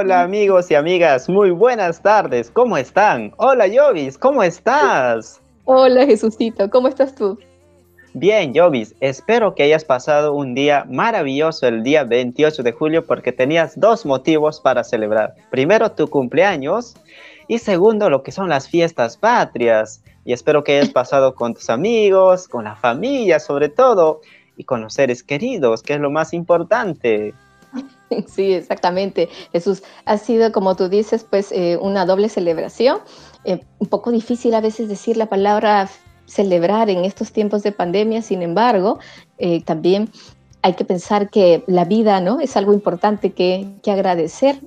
Hola amigos y amigas, muy buenas tardes, ¿cómo están? Hola Jovis, ¿cómo estás? Hola Jesucito, ¿cómo estás tú? Bien, Jovis, espero que hayas pasado un día maravilloso el día 28 de julio porque tenías dos motivos para celebrar. Primero, tu cumpleaños y segundo, lo que son las fiestas patrias. Y espero que hayas pasado con tus amigos, con la familia sobre todo y con los seres queridos, que es lo más importante. Sí, exactamente. Jesús, ha sido, como tú dices, pues eh, una doble celebración. Eh, un poco difícil a veces decir la palabra celebrar en estos tiempos de pandemia, sin embargo, eh, también hay que pensar que la vida ¿no? es algo importante que, que agradecer.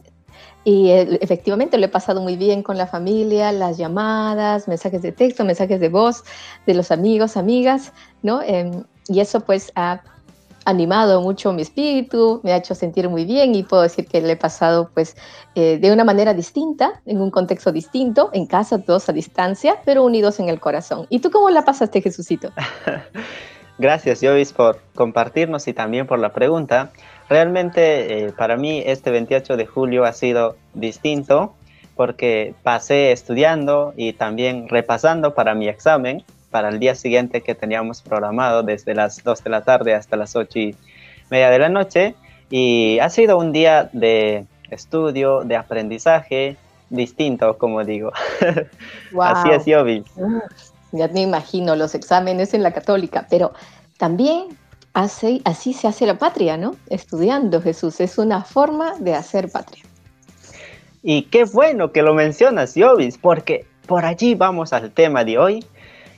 Y efectivamente lo he pasado muy bien con la familia, las llamadas, mensajes de texto, mensajes de voz de los amigos, amigas, ¿no? Em, y eso pues ha animado mucho mi espíritu, me ha hecho sentir muy bien y puedo decir que le he pasado pues eh, de una manera distinta, en un contexto distinto, en casa, todos a distancia, pero unidos en el corazón. ¿Y tú cómo la pasaste, Jesucito? Gracias, Jovis, por compartirnos y también por la pregunta. Realmente eh, para mí este 28 de julio ha sido distinto porque pasé estudiando y también repasando para mi examen para el día siguiente que teníamos programado desde las 2 de la tarde hasta las 8 y media de la noche. Y ha sido un día de estudio, de aprendizaje distinto, como digo. Así es, Yobi. Ya me imagino los exámenes en la católica, pero también así, así se hace la patria, ¿no? Estudiando Jesús, es una forma de hacer patria. Y qué bueno que lo mencionas, Jovis, porque por allí vamos al tema de hoy,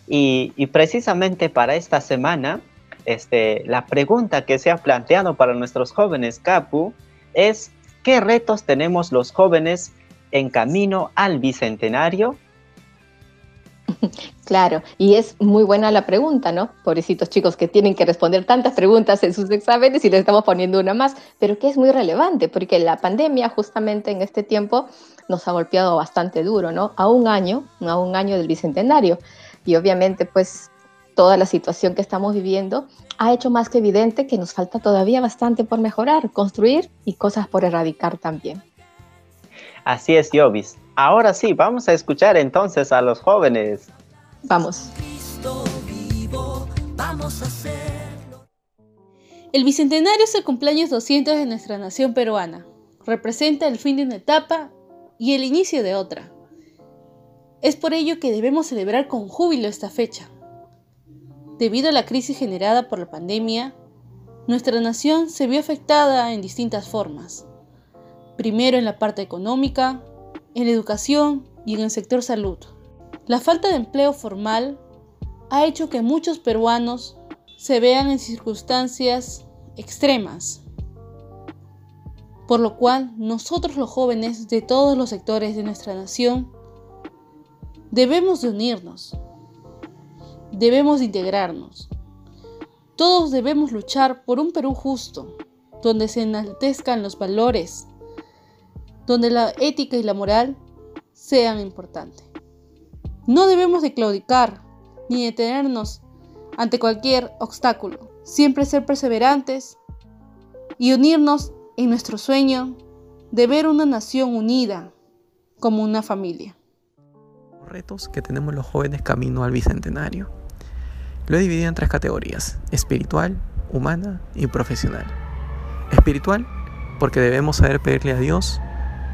y, precisamente para esta semana, este, la pregunta que se ha planteado para nuestros jóvenes Capu es, ¿qué retos tenemos los jóvenes en camino al Bicentenario? Claro, y es muy buena la pregunta, ¿no? Pobrecitos chicos que tienen que responder tantas preguntas en sus exámenes y les estamos poniendo una más, pero que es muy relevante porque la pandemia justamente en este tiempo nos ha golpeado bastante duro, ¿no? A un año, a un año del Bicentenario y obviamente pues toda la situación que estamos viviendo ha hecho más que evidente que nos falta todavía bastante por mejorar, construir y cosas por erradicar también. Así es, Jovis. Ahora sí, vamos a escuchar entonces a los jóvenes. Vamos. El Bicentenario es el cumpleaños 200 de nuestra nación peruana. Representa el fin de una etapa y el inicio de otra. Es por ello que debemos celebrar con júbilo esta fecha. Debido a la crisis generada por la pandemia, nuestra nación se vio afectada en distintas formas. Primero en la parte económica, en la educación y en el sector salud. La falta de empleo formal ha hecho que muchos peruanos se vean en circunstancias extremas, por lo cual nosotros los jóvenes de todos los sectores de nuestra nación Debemos de unirnos. Debemos de integrarnos. Todos debemos luchar por un Perú justo, donde se enaltezcan los valores, donde la ética y la moral sean importantes. No debemos de claudicar ni detenernos ante cualquier obstáculo. Siempre ser perseverantes y unirnos en nuestro sueño de ver una nación unida como una familia retos que tenemos los jóvenes camino al bicentenario. Lo he dividido en tres categorías, espiritual, humana y profesional. Espiritual, porque debemos saber pedirle a Dios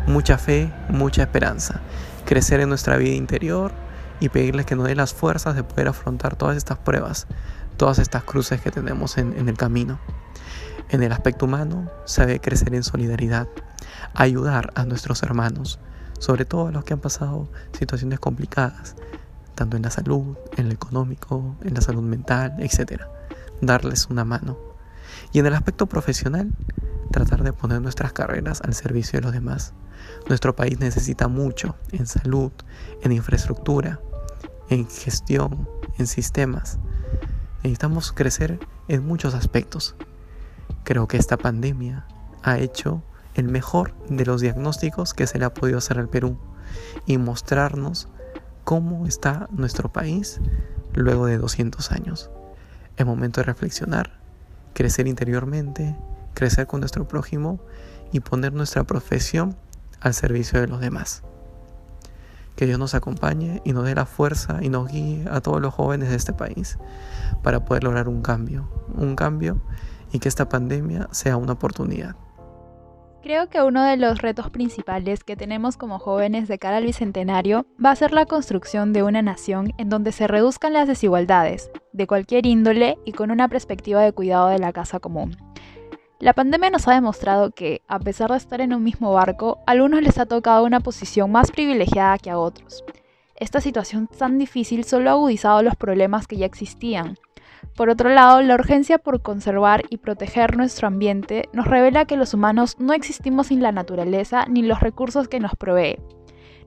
mucha fe, mucha esperanza, crecer en nuestra vida interior y pedirle que nos dé las fuerzas de poder afrontar todas estas pruebas, todas estas cruces que tenemos en, en el camino. En el aspecto humano, saber crecer en solidaridad, ayudar a nuestros hermanos, sobre todo a los que han pasado situaciones complicadas, tanto en la salud, en lo económico, en la salud mental, etc. Darles una mano. Y en el aspecto profesional, tratar de poner nuestras carreras al servicio de los demás. Nuestro país necesita mucho en salud, en infraestructura, en gestión, en sistemas. Necesitamos crecer en muchos aspectos. Creo que esta pandemia ha hecho el mejor de los diagnósticos que se le ha podido hacer al Perú y mostrarnos cómo está nuestro país luego de 200 años. Es momento de reflexionar, crecer interiormente crecer con nuestro prójimo y poner nuestra profesión al servicio de los demás. Que Dios nos acompañe y nos dé la fuerza y nos guíe a todos los jóvenes de este país para poder lograr un cambio, un cambio y que esta pandemia sea una oportunidad. Creo que uno de los retos principales que tenemos como jóvenes de cara al Bicentenario va a ser la construcción de una nación en donde se reduzcan las desigualdades, de cualquier índole y con una perspectiva de cuidado de la casa común. La pandemia nos ha demostrado que, a pesar de estar en un mismo barco, a algunos les ha tocado una posición más privilegiada que a otros. Esta situación tan difícil solo ha agudizado los problemas que ya existían, por otro lado, la urgencia por conservar y proteger nuestro ambiente nos revela que los humanos no existimos sin la naturaleza ni los recursos que nos provee.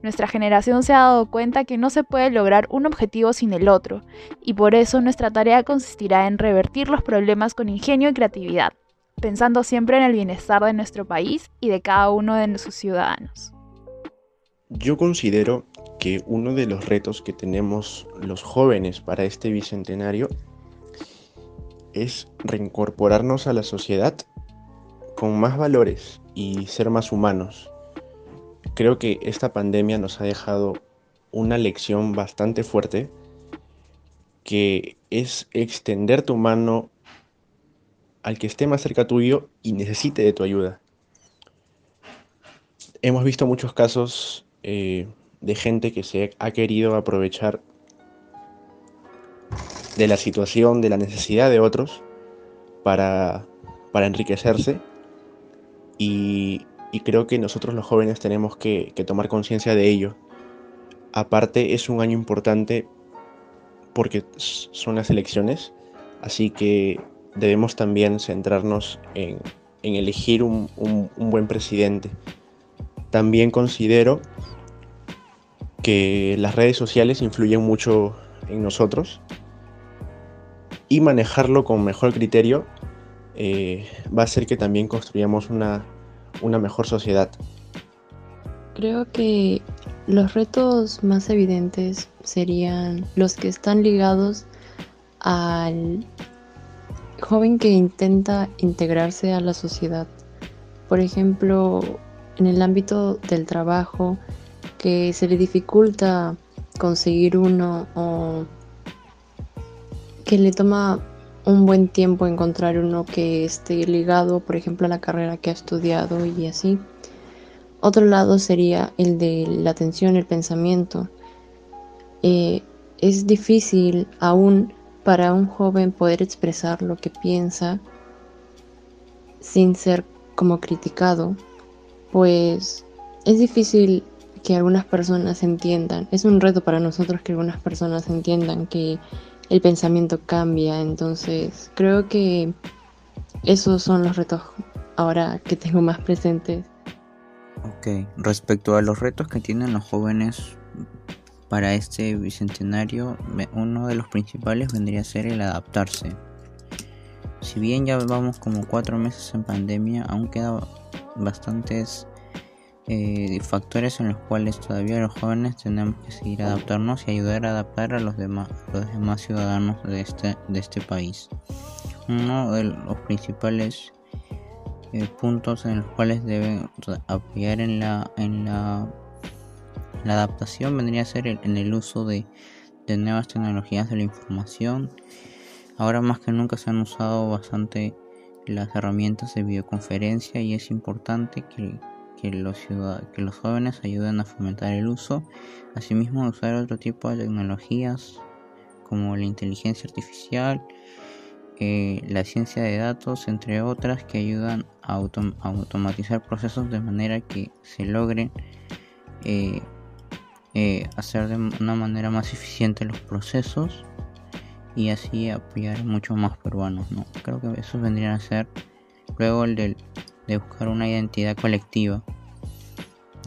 Nuestra generación se ha dado cuenta que no se puede lograr un objetivo sin el otro, y por eso nuestra tarea consistirá en revertir los problemas con ingenio y creatividad, pensando siempre en el bienestar de nuestro país y de cada uno de sus ciudadanos. Yo considero que uno de los retos que tenemos los jóvenes para este bicentenario es reincorporarnos a la sociedad con más valores y ser más humanos. Creo que esta pandemia nos ha dejado una lección bastante fuerte que es extender tu mano al que esté más cerca tuyo y necesite de tu ayuda. Hemos visto muchos casos eh, de gente que se ha querido aprovechar de la situación, de la necesidad de otros para, enriquecerse y, creo que nosotros los jóvenes tenemos que, tomar conciencia de ello. Aparte es un año importante porque son las elecciones, así que debemos también centrarnos en, elegir un, un, buen presidente. También considero que las redes sociales influyen mucho en nosotros y manejarlo con mejor criterio eh, va a hacer que también construyamos una, una mejor sociedad. Creo que los retos más evidentes serían los que están ligados al joven que intenta integrarse a la sociedad. Por ejemplo, en el ámbito del trabajo, que se le dificulta conseguir uno o que le toma un buen tiempo encontrar uno que esté ligado, por ejemplo, a la carrera que ha estudiado y así. Otro lado sería el de la atención, el pensamiento. Eh, es difícil aún para un joven poder expresar lo que piensa sin ser como criticado, pues es difícil que algunas personas entiendan, es un reto para nosotros que algunas personas entiendan que el pensamiento cambia. Entonces, creo que esos son los retos ahora que tengo más presentes. Ok, respecto a los retos que tienen los jóvenes para este bicentenario, uno de los principales vendría a ser el adaptarse. Si bien ya vamos como cuatro meses en pandemia, aún quedan bastantes eh, factores en los cuales todavía los jóvenes tenemos que seguir adaptarnos y ayudar a adaptar a los demás, los demás ciudadanos de este, de este país. Uno de los principales eh, puntos en los cuales deben apoyar en la, en la adaptación vendría a ser en el uso de, de nuevas tecnologías de la información. Ahora más que nunca se han usado bastante las herramientas de videoconferencia y es importante que que los, que los jóvenes ayuden a fomentar el uso, asimismo usar otro tipo de tecnologías como la inteligencia artificial, eh, la ciencia de datos, entre otras, que ayudan a, automatizar procesos de manera que se logren eh, eh, hacer de una manera más eficiente los procesos y así apoyar mucho más peruanos. ¿no? Creo que eso vendrían a ser luego el del de buscar una identidad colectiva,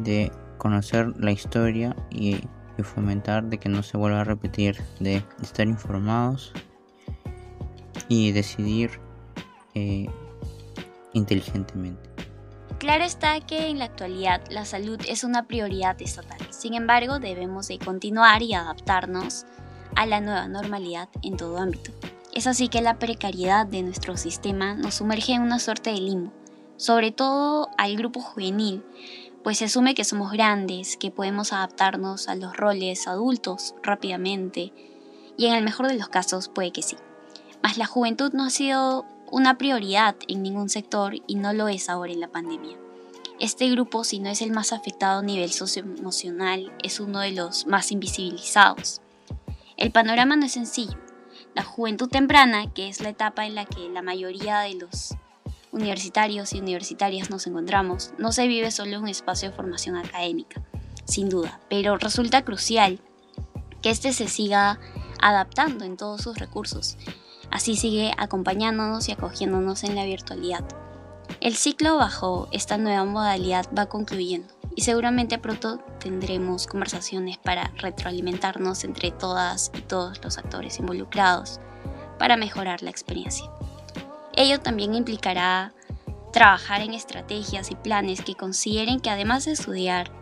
de conocer la historia y, fomentar de que no se vuelva a repetir, de estar informados y decidir eh, inteligentemente. Claro está que en la actualidad la salud es una prioridad estatal. Sin embargo, debemos de continuar y adaptarnos a la nueva normalidad en todo ámbito. Es así que la precariedad de nuestro sistema nos sumerge en una suerte de limbo, sobre todo al grupo juvenil, pues se asume que somos grandes, que podemos adaptarnos a los roles adultos rápidamente, y en el mejor de los casos puede que sí. Mas la juventud no ha sido una prioridad en ningún sector y no lo es ahora en la pandemia. Este grupo, si no es el más afectado a nivel socioemocional, es uno de los más invisibilizados. El panorama no es sencillo. La juventud temprana, que es la etapa en la que la mayoría de los universitarios y universitarias nos encontramos, no se vive solo un espacio de formación académica, sin duda, pero resulta crucial que éste se siga adaptando en todos sus recursos. Así sigue acompañándonos y acogiéndonos en la virtualidad. El ciclo bajo esta nueva modalidad va concluyendo y seguramente pronto tendremos conversaciones para retroalimentarnos entre todas y todos los actores involucrados para mejorar la experiencia. Ello también implicará trabajar en estrategias y planes que consideren que además de estudiar,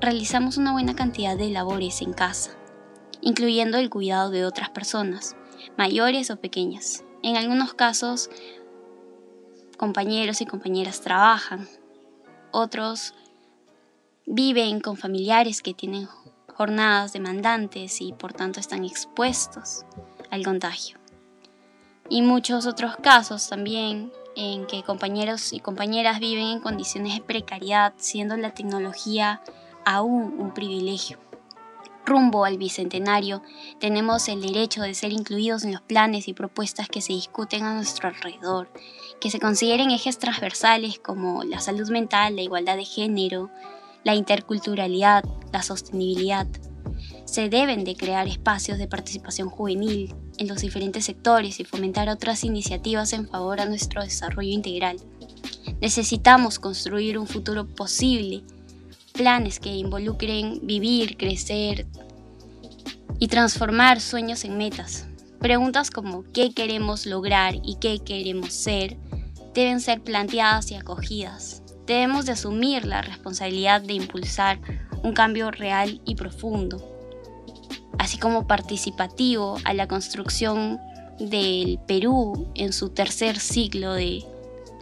realizamos una buena cantidad de labores en casa, incluyendo el cuidado de otras personas, mayores o pequeñas. En algunos casos, compañeros y compañeras trabajan, otros viven con familiares que tienen jornadas demandantes y por tanto están expuestos al contagio y muchos otros casos también en que compañeros y compañeras viven en condiciones de precariedad, siendo la tecnología aún un privilegio. Rumbo al Bicentenario, tenemos el derecho de ser incluidos en los planes y propuestas que se discuten a nuestro alrededor, que se consideren ejes transversales como la salud mental, la igualdad de género, la interculturalidad, la sostenibilidad, se deben de crear espacios de participación juvenil en los diferentes sectores y fomentar otras iniciativas en favor a nuestro desarrollo integral. Necesitamos construir un futuro posible, planes que involucren vivir, crecer y transformar sueños en metas. Preguntas como qué queremos lograr y qué queremos ser deben ser planteadas y acogidas. Debemos de asumir la responsabilidad de impulsar un cambio real y profundo así como participativo a la construcción del Perú en su tercer siglo de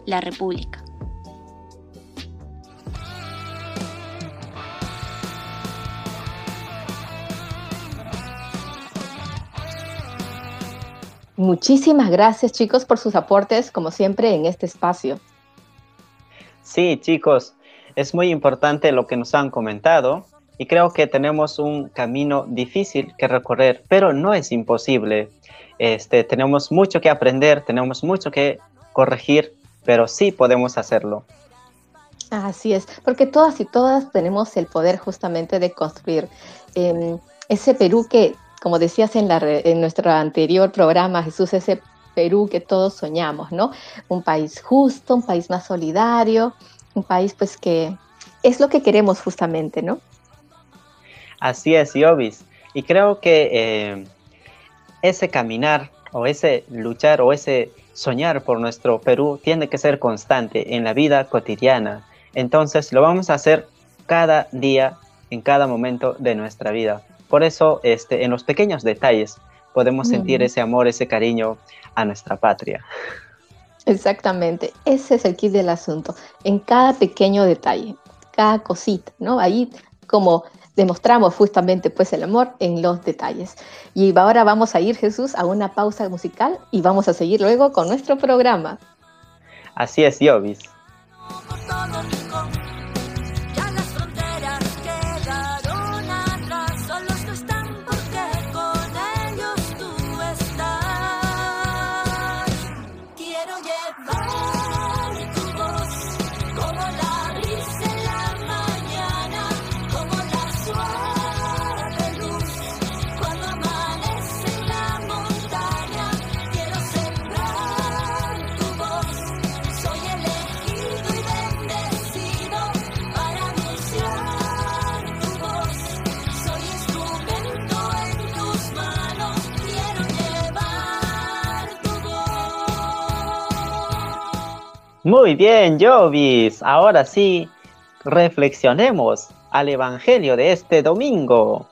la República. Muchísimas gracias chicos por sus aportes, como siempre, en este espacio. Sí, chicos, es muy importante lo que nos han comentado y creo que tenemos un camino difícil que recorrer, pero no es imposible. Este, tenemos mucho que aprender, tenemos mucho que corregir, pero sí podemos hacerlo. Así es, porque todas y todas tenemos el poder justamente de construir em, ese Perú que, como decías en, la, en nuestro anterior programa, Jesús, ese Perú que todos soñamos, ¿no? Un país justo, un país más solidario, un país pues que es lo que queremos justamente, ¿no? Así es, Yobis. Y creo que eh, ese caminar o ese luchar o ese soñar por nuestro Perú tiene que ser constante en la vida cotidiana. Entonces lo vamos a hacer cada día, en cada momento de nuestra vida. Por eso, este, en los pequeños detalles podemos sentir ese amor, ese cariño a nuestra patria. Exactamente, ese es el kit del asunto. En cada pequeño detalle, cada cosita, ¿no? Ahí como demostramos justamente pues el amor en los detalles. Y ahora vamos a ir, Jesús, a una pausa musical y vamos a seguir luego con nuestro programa. Así es, Yovis. Muy bien, Jovis. Ahora sí, reflexionemos al Evangelio de este domingo.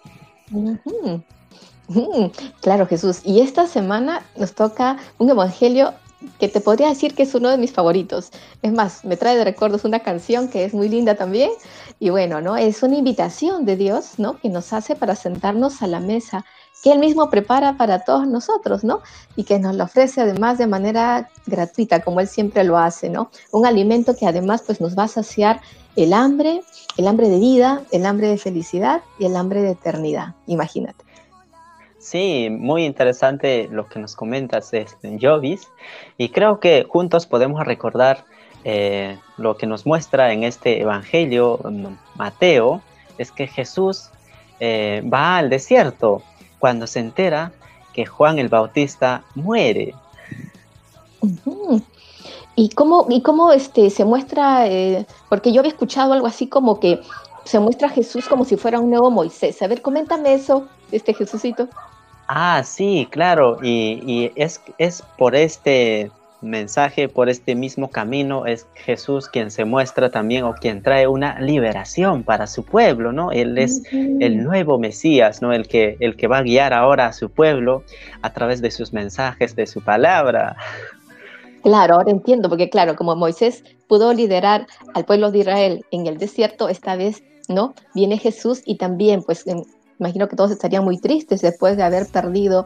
Mm, claro, Jesús. Y esta semana nos toca un evangelio que te podría decir que es uno de mis favoritos. Es más, me trae de recuerdos una canción que es muy linda también. Y bueno, ¿no? Es una invitación de Dios, ¿no? Que nos hace para sentarnos a la mesa que Él mismo prepara para todos nosotros, ¿no? Y que nos lo ofrece además de manera gratuita, como Él siempre lo hace, ¿no? Un alimento que además pues nos va a saciar el hambre, el hambre de vida, el hambre de felicidad y el hambre de eternidad, imagínate. Sí, muy interesante lo que nos comentas, este, Jovis, y creo que juntos podemos recordar eh, lo que nos muestra en este Evangelio mm, Mateo, es que Jesús eh, va al desierto cuando se entera que Juan el Bautista muere. ¿Y cómo, y cómo este, se muestra, eh, porque yo había escuchado algo así como que se muestra a Jesús como si fuera un nuevo Moisés. A ver, coméntame eso, este Jesucito. Ah, sí, claro, y, y es, es por este mensaje, por este mismo camino, es Jesús quien se muestra también o quien trae una liberación para su pueblo, ¿no? Él es el nuevo Mesías, ¿no? El que, el que va a guiar ahora a su pueblo a través de sus mensajes, de su palabra. Claro, ahora entiendo, porque claro, como Moisés pudo liderar al pueblo de Israel en el desierto, esta vez, ¿no? Viene Jesús y también, pues, imagino que todos estarían muy tristes después de haber perdido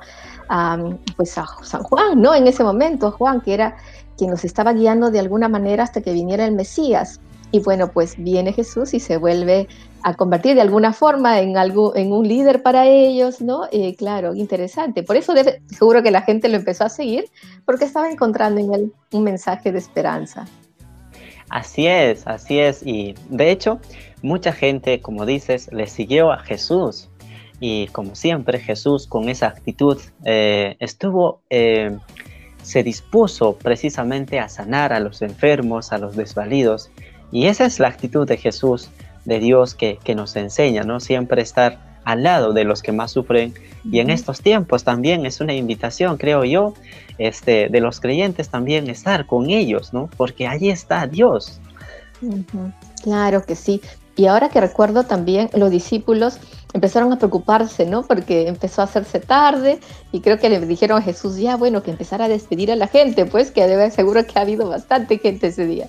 pues a San Juan, ¿no? En ese momento, Juan, que era quien nos estaba guiando de alguna manera hasta que viniera el Mesías. Y bueno, pues viene Jesús y se vuelve a convertir de alguna forma en algo, en un líder para ellos, ¿no? Eh, claro, interesante. Por eso seguro que la gente lo empezó a seguir, porque estaba encontrando en él un mensaje de esperanza. Así es, así es. Y de hecho, mucha gente, como dices, le siguió a Jesús. Y como siempre, Jesús con esa actitud eh, estuvo, eh, se dispuso precisamente a sanar a los enfermos, a los desvalidos. Y esa es la actitud de Jesús, de Dios, que, que nos enseña, ¿no? Siempre estar al lado de los que más sufren. Y en estos tiempos también es una invitación, creo yo, este, de los creyentes también estar con ellos, ¿no? Porque allí está Dios. Claro que sí. Y ahora que recuerdo también, los discípulos empezaron a preocuparse, ¿no? Porque empezó a hacerse tarde y creo que le dijeron a Jesús, ya bueno, que empezara a despedir a la gente, pues que debe seguro que ha habido bastante gente ese día.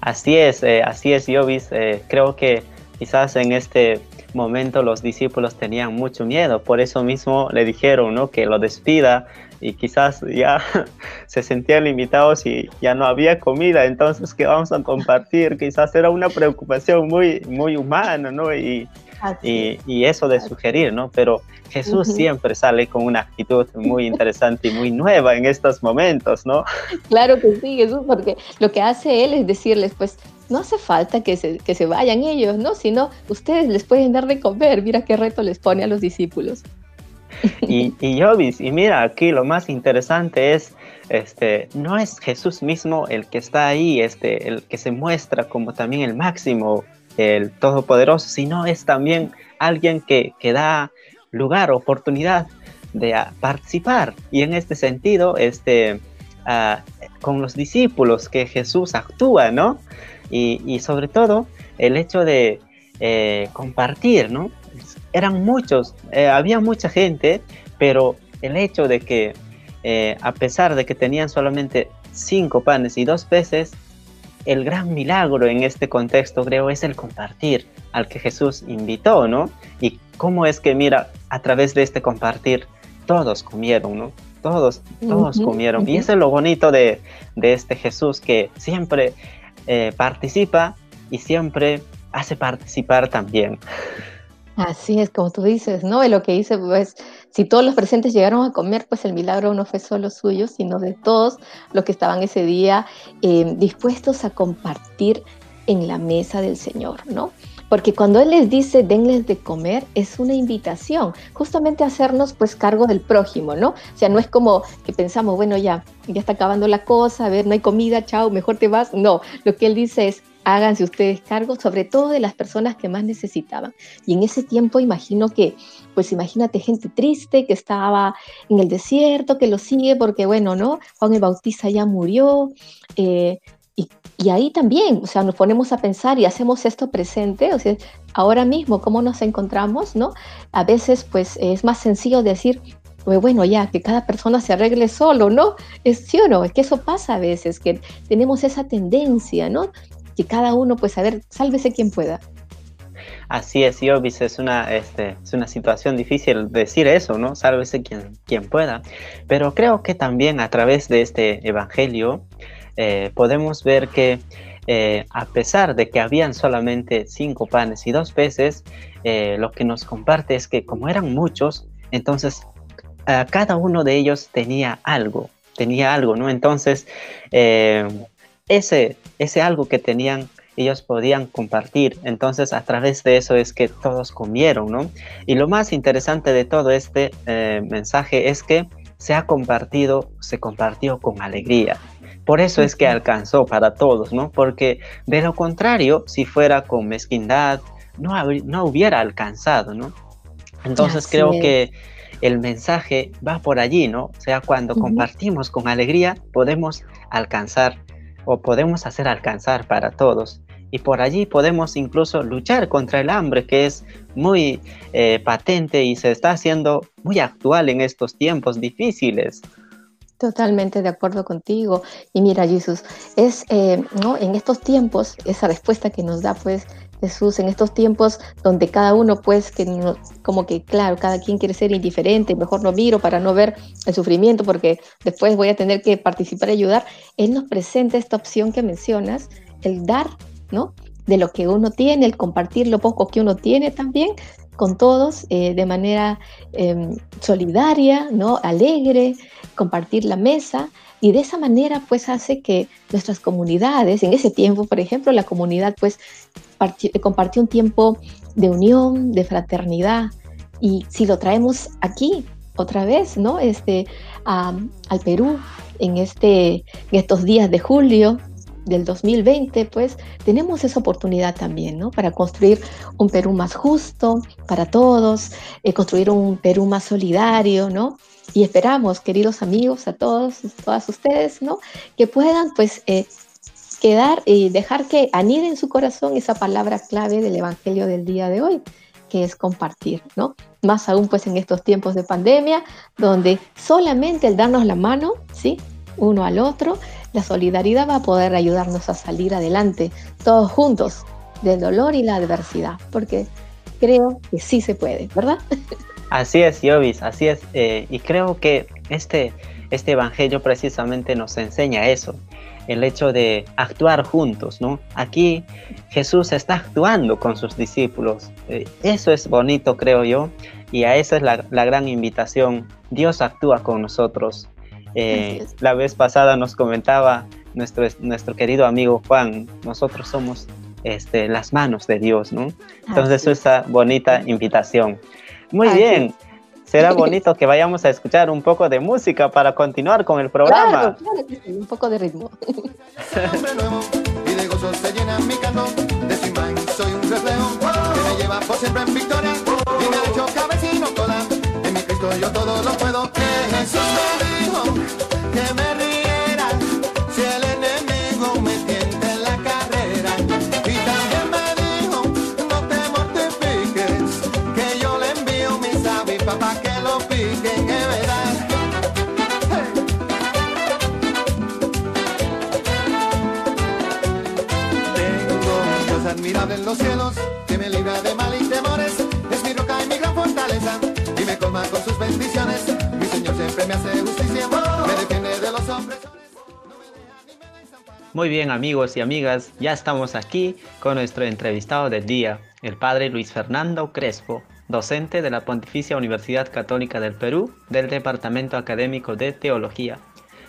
Así es, eh, así es, Jovis. Eh, creo que quizás en este momento los discípulos tenían mucho miedo, por eso mismo le dijeron, ¿no? Que lo despida y quizás ya se sentían limitados y ya no había comida, entonces ¿qué vamos a compartir? Quizás era una preocupación muy, muy humana, ¿no? Y, y, eso de sugerir, ¿no? Pero Jesús siempre sale con una actitud muy interesante y muy nueva en estos momentos, ¿no? Claro que sí, Jesús, porque lo que hace Él es decirles, pues, no hace falta que se, que se vayan ellos, ¿no? Sino ustedes les pueden dar de comer. Mira qué reto les pone a los discípulos. Y, y Jovis, y mira, aquí lo más interesante es, este, no es Jesús mismo el que está ahí, este, el que se muestra como también el máximo el Todopoderoso, sino es también alguien que, que da lugar, oportunidad de participar. Y en este sentido, este, ah, con los discípulos que Jesús actúa, ¿no? Y, sobre todo el hecho de eh, compartir, ¿no? Eran muchos, eh, había mucha gente, pero el hecho de que eh, a pesar de que tenían solamente cinco panes y dos peces, el gran milagro en este contexto, creo, es el compartir al que Jesús invitó, ¿no? Y cómo es que, mira, a través de este compartir, todos comieron, ¿no? Todos, todos comieron. Y eso es lo bonito de, este Jesús que siempre eh, participa y siempre hace participar también. Así es, como tú dices, ¿no? lo que dice, pues, si todos los presentes llegaron a comer, pues el milagro no fue solo suyo, sino de todos los que estaban ese día eh, dispuestos a compartir en la mesa del Señor, ¿no? Porque cuando Él les dice, denles de comer, es una invitación, justamente a hacernos pues cargo del prójimo, ¿no? O sea, no es como que pensamos, bueno, ya, ya está acabando la cosa, a ver, no hay comida, chao, mejor te vas. No, lo que Él dice es, háganse ustedes cargo, sobre todo de las personas que más necesitaban. Y en ese tiempo imagino que, pues imagínate gente triste que estaba en el desierto, que lo sigue porque, bueno, ¿no? Juan el Bautista ya murió. Eh, y, y ahí también, o sea, nos ponemos a pensar y hacemos esto presente, o sea, ahora mismo, ¿cómo nos encontramos, no? A veces, pues, es más sencillo decir, pues bueno, ya, que cada persona se arregle solo, ¿no? Es sí o no, es que eso pasa a veces, que tenemos esa tendencia, ¿no? Que cada uno, pues, a ver, sálvese quien pueda. Así es, Yobis, es una, este, es una situación difícil decir eso, ¿no? Sálvese quien, quien pueda. Pero creo que también a través de este evangelio eh, podemos ver que eh, a pesar de que habían solamente cinco panes y dos peces, eh, lo que nos comparte es que como eran muchos, entonces cada uno de ellos tenía algo, tenía algo, ¿no? Entonces, ese, ese algo que tenían ellos podían compartir. Entonces, a través de eso es que todos comieron, ¿no? Y lo más interesante de todo este mensaje es que se ha compartido, se compartió con alegría. Por eso es que alcanzó para todos, ¿no? Porque de lo contrario, si fuera con mezquindad, no, no hubiera alcanzado, ¿no? Entonces creo que el mensaje va por allí, ¿no? O sea, cuando compartimos con alegría, podemos alcanzar o podemos hacer alcanzar para todos. Y por allí podemos incluso luchar contra el hambre, que es muy eh, patente y se está haciendo muy actual en estos tiempos difíciles. Totalmente de acuerdo contigo. Y mira, Jesús, es eh, ¿no? en estos tiempos, esa respuesta que nos da pues Jesús, en estos tiempos donde cada uno pues como que claro, cada quien quiere ser indiferente, mejor no miro para no ver el sufrimiento porque después voy a tener que participar y ayudar, Él nos presenta esta opción que mencionas, el dar, ¿no? De lo que uno tiene, el compartir lo poco que uno tiene también, con todos eh, de manera em, solidaria, ¿no? alegre, compartir la mesa y de esa manera pues hace que nuestras comunidades, en ese tiempo por ejemplo, la comunidad pues compartió un tiempo de unión, de fraternidad y si lo traemos aquí otra vez, ¿no? Este, al Perú en, este, estos días de julio, del 2020, pues tenemos esa oportunidad también, ¿no? Para construir un Perú más justo para todos, eh, construir un Perú más solidario, ¿no? Y esperamos, queridos amigos, a todos, todas ustedes, ¿no? Que puedan, pues, eh, quedar y dejar que anide en su corazón esa palabra clave del Evangelio del día de hoy, que es compartir, ¿no? Más aún, pues, en estos tiempos de pandemia, donde solamente el darnos la mano, ¿sí? Uno al otro, la solidaridad va a poder ayudarnos a salir adelante, todos juntos, del dolor y la adversidad, porque creo que sí se puede, ¿verdad? Así es, Yovis, así es. Eh, y creo que este, este Evangelio precisamente nos enseña eso, el hecho de actuar juntos, ¿no? Aquí Jesús está actuando con sus discípulos. Eh, eso es bonito, creo yo, y a esa es la, la gran invitación. Dios actúa con nosotros. Eh, la vez pasada nos comentaba nuestro, nuestro querido amigo Juan, nosotros somos este, las manos de Dios, ¿no? Entonces, esa bonita invitación. Muy bien. Será bonito que vayamos a escuchar un poco de música para continuar con el programa. Claro, un poco de ritmo. y de gozo se llena mi canto, de su imagen soy un reflejo que me lleva por siempre en victoria y me ha hecho cabecino toda. En mi Cristo yo todo lo puedo. Jesús que me Muy bien amigos y amigas, ya estamos aquí con nuestro entrevistado del día, el padre Luis Fernando Crespo, docente de la Pontificia Universidad Católica del Perú del Departamento Académico de Teología.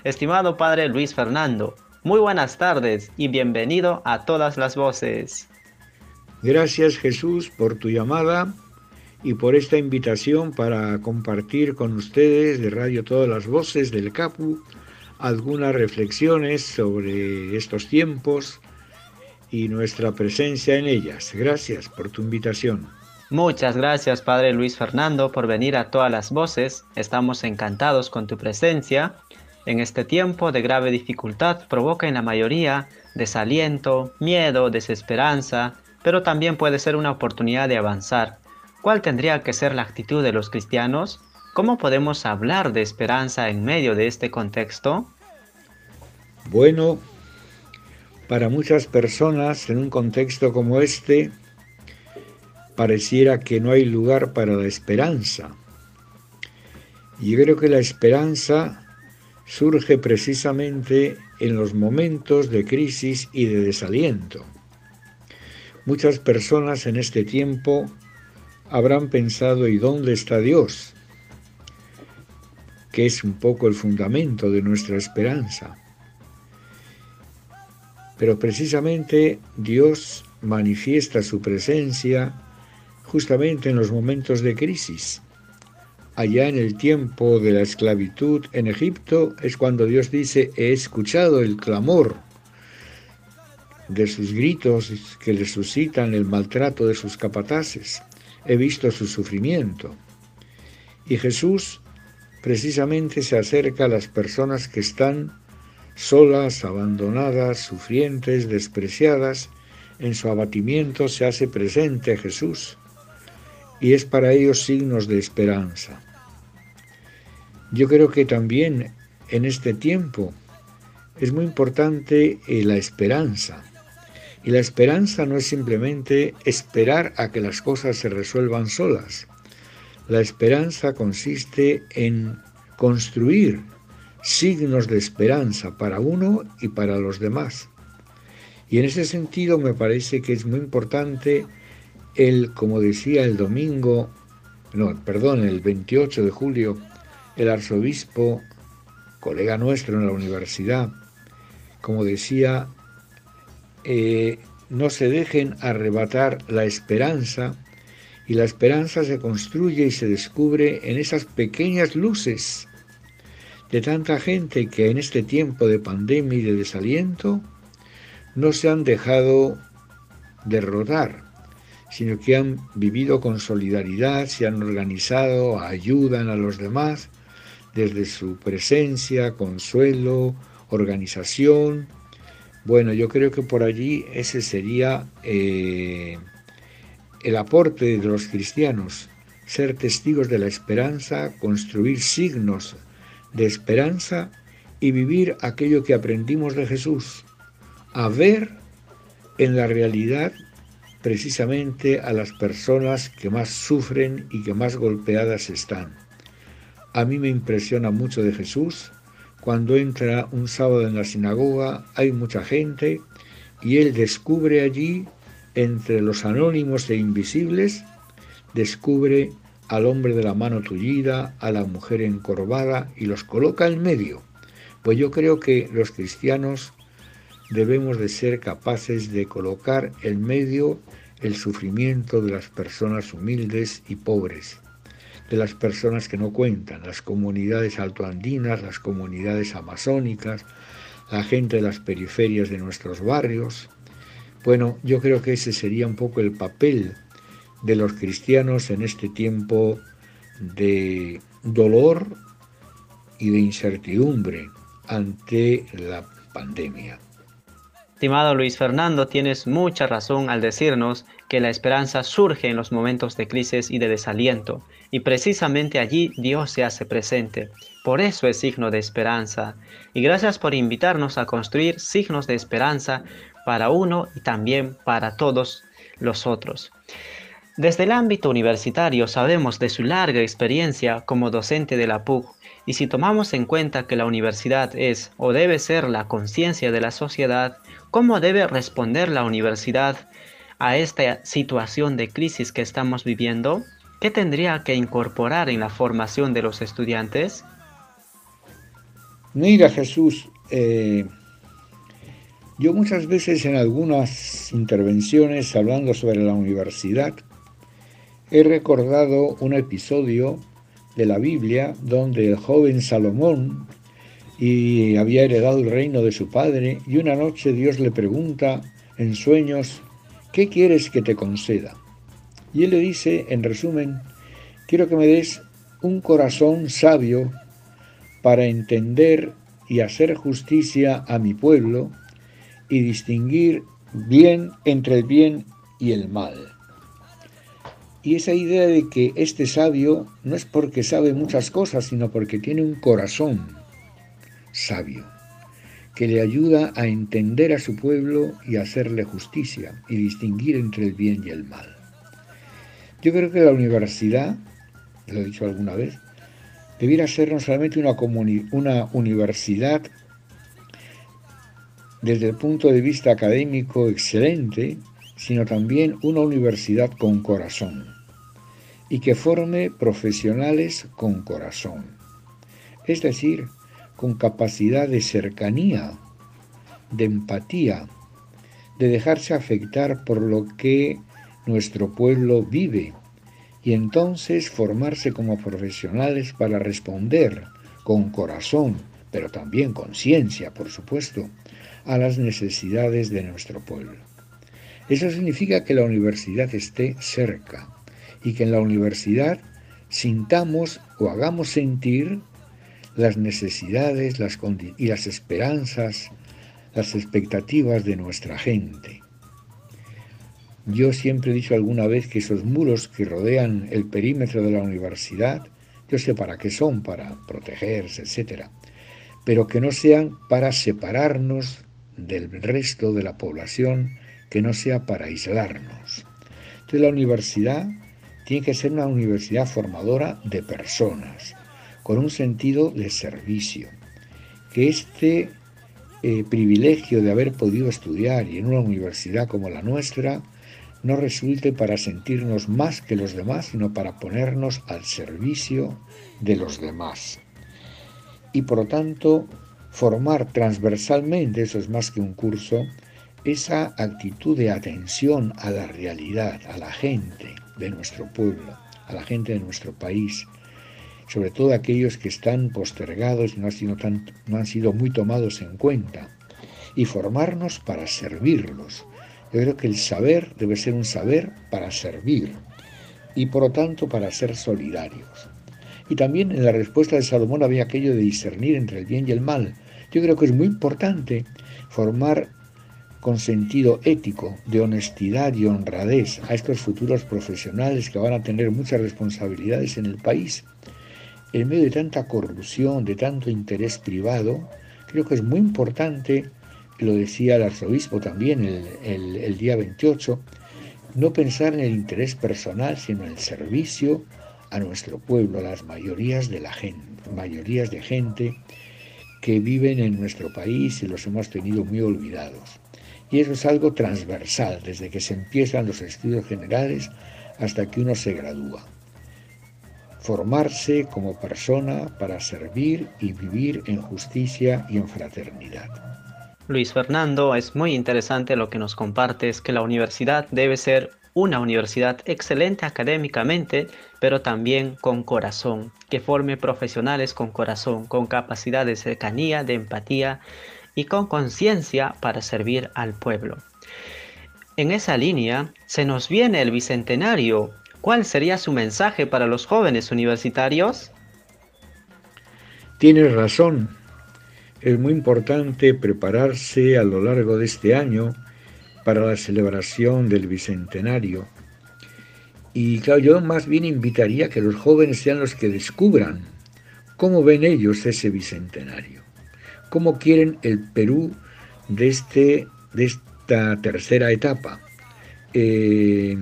Estimado padre Luis Fernando, muy buenas tardes y bienvenido a todas las voces. Gracias Jesús por tu llamada y por esta invitación para compartir con ustedes de Radio Todas las Voces del CAPU algunas reflexiones sobre estos tiempos y nuestra presencia en ellas. Gracias por tu invitación. Muchas gracias, Padre Luis Fernando, por venir a todas las voces. Estamos encantados con tu presencia. en este tiempo de grave dificultad provoca en la mayoría desaliento, miedo, desesperanza, pero también puede ser una oportunidad de avanzar. ¿Cuál tendría que ser la actitud de los cristianos? ¿Cómo podemos hablar de esperanza en medio de este contexto? Bueno, para muchas personas en un contexto como este, pareciera que no hay lugar para la esperanza. Y creo que la esperanza surge precisamente en los momentos de crisis y de desaliento. Muchas personas en este tiempo habrán pensado ¿y dónde está Dios? que es un poco el fundamento de nuestra esperanza. Pero precisamente Dios manifiesta su presencia justamente en los momentos de crisis. Allá en el tiempo de la esclavitud en Egipto es cuando Dios dice, he escuchado el clamor de sus gritos que le suscitan el maltrato de sus capataces, he visto su sufrimiento. Y Jesús precisamente se acerca a las personas que están solas, abandonadas, sufrientes, despreciadas, en su abatimiento se hace presente Jesús y es para ellos signos de esperanza. Yo creo que también en este tiempo es muy importante eh, la esperanza. Y la esperanza no es simplemente esperar a que las cosas se resuelvan solas. La esperanza consiste en construir signos de esperanza para uno y para los demás. Y en ese sentido me parece que es muy importante el, como decía el domingo, no, perdón, el 28 de julio, el arzobispo, colega nuestro en la universidad, como decía, eh, no se dejen arrebatar la esperanza y la esperanza se construye y se descubre en esas pequeñas luces de tanta gente que en este tiempo de pandemia y de desaliento no se han dejado derrotar, sino que han vivido con solidaridad, se han organizado, ayudan a los demás desde su presencia, consuelo, organización. Bueno, yo creo que por allí ese sería eh, el aporte de los cristianos, ser testigos de la esperanza, construir signos de esperanza y vivir aquello que aprendimos de Jesús, a ver en la realidad precisamente a las personas que más sufren y que más golpeadas están. A mí me impresiona mucho de Jesús cuando entra un sábado en la sinagoga, hay mucha gente y él descubre allí, entre los anónimos e invisibles, descubre al hombre de la mano tullida, a la mujer encorvada y los coloca en medio. Pues yo creo que los cristianos debemos de ser capaces de colocar en medio el sufrimiento de las personas humildes y pobres, de las personas que no cuentan, las comunidades altoandinas, las comunidades amazónicas, la gente de las periferias de nuestros barrios. Bueno, yo creo que ese sería un poco el papel de los cristianos en este tiempo de dolor y de incertidumbre ante la pandemia. Estimado Luis Fernando, tienes mucha razón al decirnos que la esperanza surge en los momentos de crisis y de desaliento, y precisamente allí Dios se hace presente. Por eso es signo de esperanza. Y gracias por invitarnos a construir signos de esperanza para uno y también para todos los otros. Desde el ámbito universitario sabemos de su larga experiencia como docente de la PUC y si tomamos en cuenta que la universidad es o debe ser la conciencia de la sociedad, ¿Cómo debe responder la universidad a esta situación de crisis que estamos viviendo? ¿Qué tendría que incorporar en la formación de los estudiantes? Mira Jesús, eh, yo muchas veces en algunas intervenciones hablando sobre la universidad he recordado un episodio de la Biblia donde el joven Salomón y había heredado el reino de su padre, y una noche Dios le pregunta en sueños, ¿qué quieres que te conceda? Y él le dice, en resumen, quiero que me des un corazón sabio para entender y hacer justicia a mi pueblo y distinguir bien entre el bien y el mal. Y esa idea de que este sabio no es porque sabe muchas cosas, sino porque tiene un corazón sabio, que le ayuda a entender a su pueblo y hacerle justicia y distinguir entre el bien y el mal. Yo creo que la universidad, lo he dicho alguna vez, debiera ser no solamente una, una universidad desde el punto de vista académico excelente, sino también una universidad con corazón y que forme profesionales con corazón, es decir, con capacidad de cercanía, de empatía, de dejarse afectar por lo que nuestro pueblo vive y entonces formarse como profesionales para responder con corazón, pero también con ciencia, por supuesto, a las necesidades de nuestro pueblo. Eso significa que la universidad esté cerca y que en la universidad sintamos o hagamos sentir las necesidades las y las esperanzas, las expectativas de nuestra gente. Yo siempre he dicho alguna vez que esos muros que rodean el perímetro de la universidad, yo sé para qué son, para protegerse, etc., pero que no sean para separarnos del resto de la población que no sea para aislarnos. Entonces la universidad tiene que ser una universidad formadora de personas, con un sentido de servicio. Que este eh, privilegio de haber podido estudiar y en una universidad como la nuestra no resulte para sentirnos más que los demás, sino para ponernos al servicio de los demás. Y por lo tanto, formar transversalmente, eso es más que un curso, esa actitud de atención a la realidad, a la gente de nuestro pueblo, a la gente de nuestro país, sobre todo aquellos que están postergados y no han sido, no han sido muy tomados en cuenta, y formarnos para servirlos. Yo creo que el saber debe ser un saber para servir y por lo tanto para ser solidarios. Y también en la respuesta de Salomón había aquello de discernir entre el bien y el mal, yo creo que es muy importante formar con sentido ético, de honestidad y honradez a estos futuros profesionales que van a tener muchas responsabilidades en el país. En medio de tanta corrupción, de tanto interés privado, creo que es muy importante, lo decía el arzobispo también el, el día 28, no pensar en el interés personal, sino en el servicio a nuestro pueblo, a las mayorías de la gente, mayorías de gente que viven en nuestro país y los hemos tenido muy olvidados. Y eso es algo transversal, desde que se empiezan los estudios generales hasta que uno se gradúa. Formarse como persona para servir y vivir en justicia y en fraternidad. Luis Fernando, es muy interesante lo que nos compartes, que la universidad debe ser una universidad excelente académicamente, pero también con corazón, que forme profesionales con corazón, con capacidad de cercanía, de empatía y con conciencia para servir al pueblo. En esa línea se nos viene el Bicentenario. ¿Cuál sería su mensaje para los jóvenes universitarios? Tienes razón. Es muy importante prepararse a lo largo de este año para la celebración del Bicentenario. Y claro, yo más bien invitaría que los jóvenes sean los que descubran cómo ven ellos ese Bicentenario, cómo quieren el Perú de, este, de esta tercera etapa. Eh,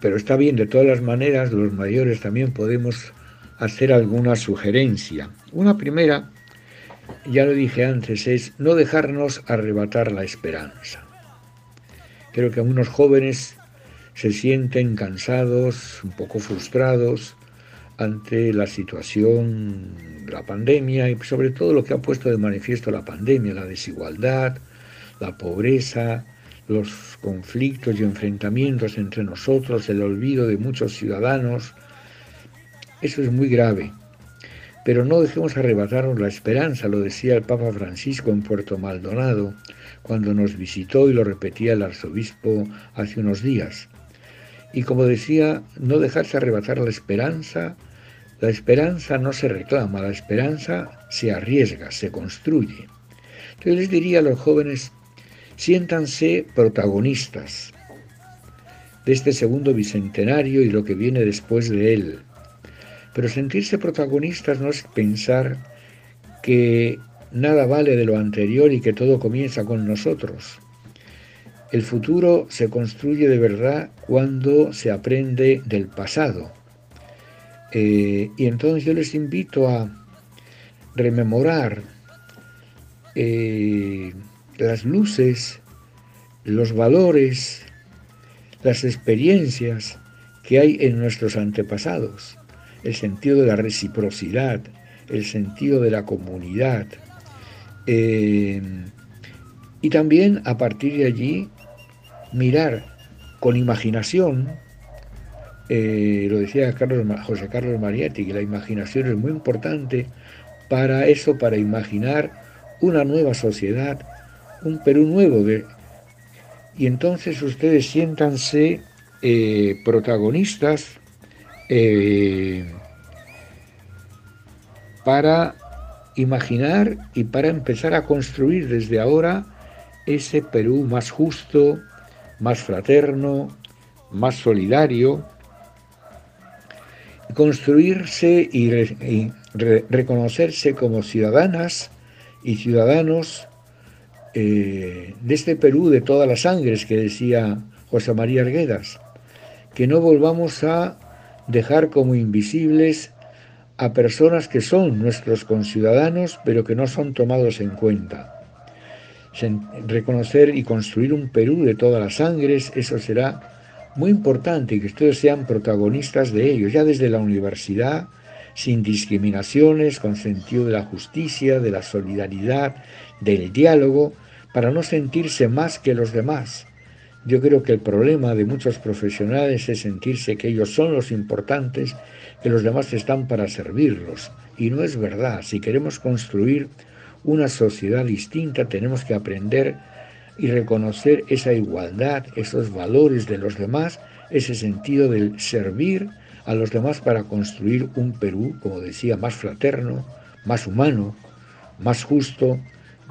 pero está bien, de todas las maneras, los mayores también podemos hacer alguna sugerencia. Una primera ya lo dije antes, es no dejarnos arrebatar la esperanza. Creo que algunos jóvenes se sienten cansados, un poco frustrados ante la situación la pandemia y sobre todo lo que ha puesto de manifiesto la pandemia, la desigualdad, la pobreza, los conflictos y enfrentamientos entre nosotros, el olvido de muchos ciudadanos. Eso es muy grave. Pero no dejemos arrebatarnos la esperanza, lo decía el Papa Francisco en Puerto Maldonado, cuando nos visitó y lo repetía el arzobispo hace unos días. Y como decía, no dejarse arrebatar la esperanza La esperanza no se reclama, la esperanza se arriesga, se construye. Entonces les diría a los jóvenes, siéntanse protagonistas de este segundo bicentenario y lo que viene después de él. Pero sentirse protagonistas no es pensar que nada vale de lo anterior y que todo comienza con nosotros. El futuro se construye de verdad cuando se aprende del pasado. Eh, y entonces yo les invito a rememorar eh, las luces, los valores, las experiencias que hay en nuestros antepasados, el sentido de la reciprocidad, el sentido de la comunidad. Eh, y también a partir de allí mirar con imaginación, eh, lo decía José Carlos Marietti, que la imaginación es muy importante para eso, para imaginar una nueva sociedad, un Perú nuevo. y entonces ustedes siéntanse eh, protagonistas eh, para imaginar y para empezar a construir desde ahora ese Perú más justo, más fraterno, más solidario, construirse y, reconocerse como ciudadanas y ciudadanos eh, de este Perú de todas las sangres que decía José María Arguedas, que no volvamos a dejar como invisibles a personas que son nuestros conciudadanos pero que no son tomados en cuenta reconocer y construir un Perú de todas las sangres, eso será muy importante y que ustedes sean protagonistas de ello, ya desde la universidad, sin discriminaciones, con sentido de la justicia, de la solidaridad, del diálogo, para no sentirse más que los demás. Yo creo que el problema de muchos profesionales es sentirse que ellos son los importantes, que los demás están para servirlos. Y no es verdad. Si queremos construir una sociedad distinta, tenemos que aprender y reconocer esa igualdad, esos valores de los demás, ese sentido del servir a los demás para construir un Perú, como decía, más fraterno, más humano, más justo,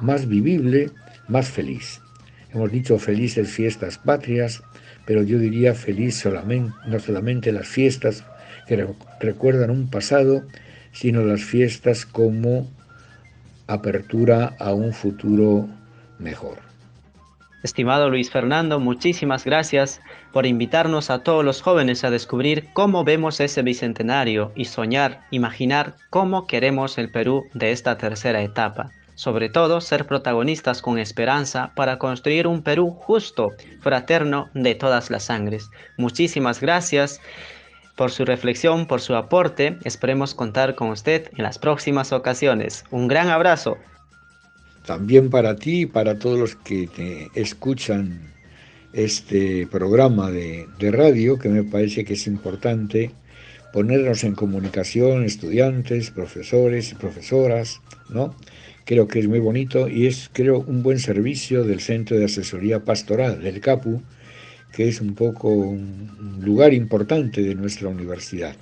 más vivible, más feliz. Hemos dicho felices fiestas patrias, pero yo diría feliz no solamente las fiestas que recuerdan un pasado, sino las fiestas como apertura a un futuro mejor. Estimado Luis Fernando, muchísimas gracias por invitarnos a todos los jóvenes a descubrir cómo vemos ese bicentenario y soñar, imaginar cómo queremos el Perú de esta tercera etapa. Sobre todo, ser protagonistas con esperanza para construir un Perú justo, fraterno de todas las sangres. Muchísimas gracias por su reflexión, por su aporte. Esperemos contar con usted en las próximas ocasiones. Un gran abrazo. También para ti y para todos los que te escuchan este programa de, de radio, que me parece que es importante ponernos en comunicación, estudiantes, profesores y profesoras, ¿no? Creo que es muy bonito y es, creo, un buen servicio del Centro de Asesoría Pastoral del CAPU, que es un poco un lugar importante de nuestra universidad.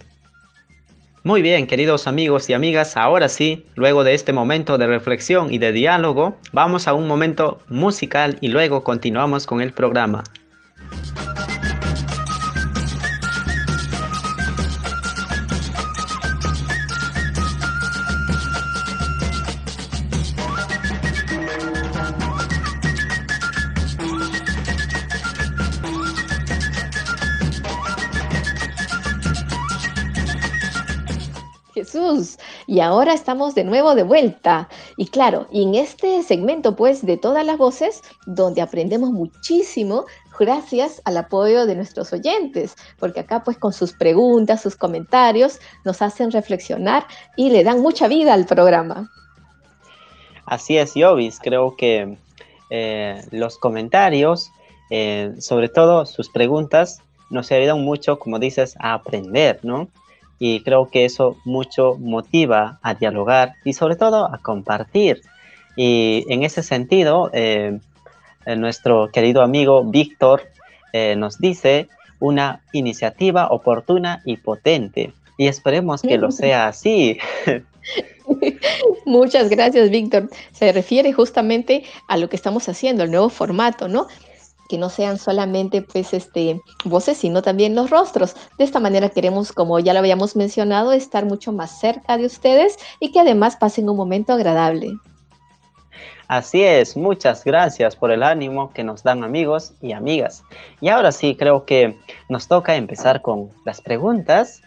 Muy bien, queridos amigos y amigas, ahora sí, luego de este momento de reflexión y de diálogo, vamos a un momento musical y luego continuamos con el programa. Y ahora estamos de nuevo de vuelta. Y claro, y en este segmento pues de todas las voces, donde aprendemos muchísimo gracias al apoyo de nuestros oyentes, porque acá pues con sus preguntas, sus comentarios, nos hacen reflexionar y le dan mucha vida al programa. Así es, Yovis, creo que eh, los comentarios, eh, sobre todo sus preguntas, nos ayudan mucho, como dices, a aprender, ¿no? Y creo que eso mucho motiva a dialogar y sobre todo a compartir. Y en ese sentido, eh, eh, nuestro querido amigo Víctor eh, nos dice una iniciativa oportuna y potente. y esperemos que lo sea así. Muchas gracias, Víctor. Se refiere justamente a lo que estamos haciendo, el nuevo formato, ¿no? Que no sean solamente pues este voces, sino también los rostros. De esta manera queremos, como ya lo habíamos mencionado, estar mucho más cerca de ustedes y que además pasen un momento agradable. Así es, muchas gracias por el ánimo que nos dan amigos y amigas. Y ahora sí, creo que nos toca empezar con las preguntas.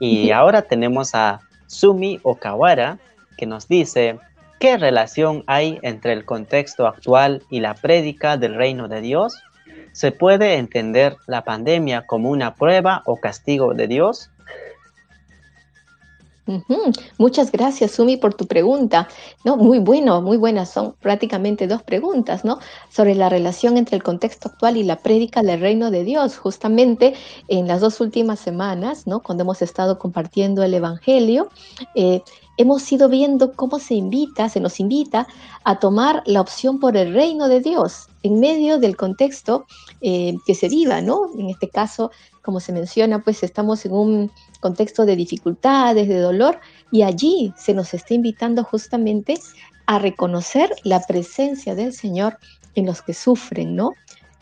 Y ahora tenemos a Sumi Okawara, que nos dice, ¿qué relación hay entre el contexto actual y la prédica del reino de Dios? ¿Se puede entender la pandemia como una prueba o castigo de Dios? Muchas gracias, Sumi, por tu pregunta. No, muy bueno, muy buenas. Son prácticamente dos preguntas, ¿no? Sobre la relación entre el contexto actual y la prédica del reino de Dios. Justamente en las dos últimas semanas, ¿no? Cuando hemos estado compartiendo el Evangelio, eh, hemos ido viendo cómo se invita, se nos invita a tomar la opción por el reino de Dios en medio del contexto eh, que se viva, ¿no? En este caso, como se menciona, pues estamos en un contexto de dificultades, de dolor, y allí se nos está invitando justamente a reconocer la presencia del Señor en los que sufren, ¿no?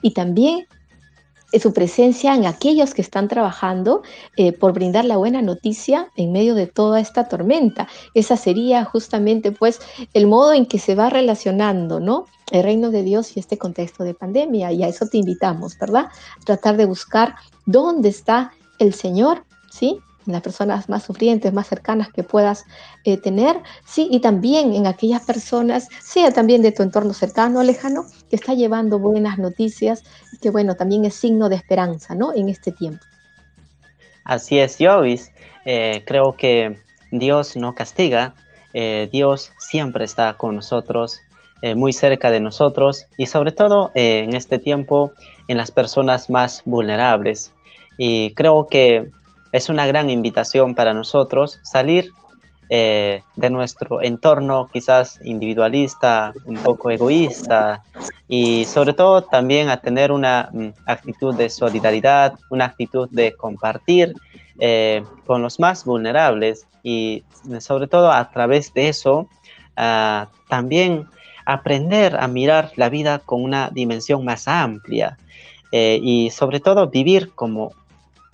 Y también su presencia en aquellos que están trabajando eh, por brindar la buena noticia en medio de toda esta tormenta. Esa sería justamente pues el modo en que se va relacionando, ¿no? El reino de Dios y este contexto de pandemia. Y a eso te invitamos, ¿verdad? Tratar de buscar dónde está el Señor, ¿sí? Las personas más sufrientes, más cercanas que puedas eh, tener, sí, y también en aquellas personas, sea también de tu entorno cercano o lejano, que está llevando buenas noticias, que bueno, también es signo de esperanza, ¿no? En este tiempo. Así es, Jovis. Eh, creo que Dios no castiga, eh, Dios siempre está con nosotros, muy cerca de nosotros y sobre todo en este tiempo en las personas más vulnerables. Y creo que es una gran invitación para nosotros salir eh, de nuestro entorno quizás individualista, un poco egoísta y sobre todo también a tener una mm, actitud de solidaridad, una actitud de compartir eh, con los más vulnerables y sobre todo a través de eso también aprender a mirar la vida con una dimensión más amplia, eh, y sobre todo vivir como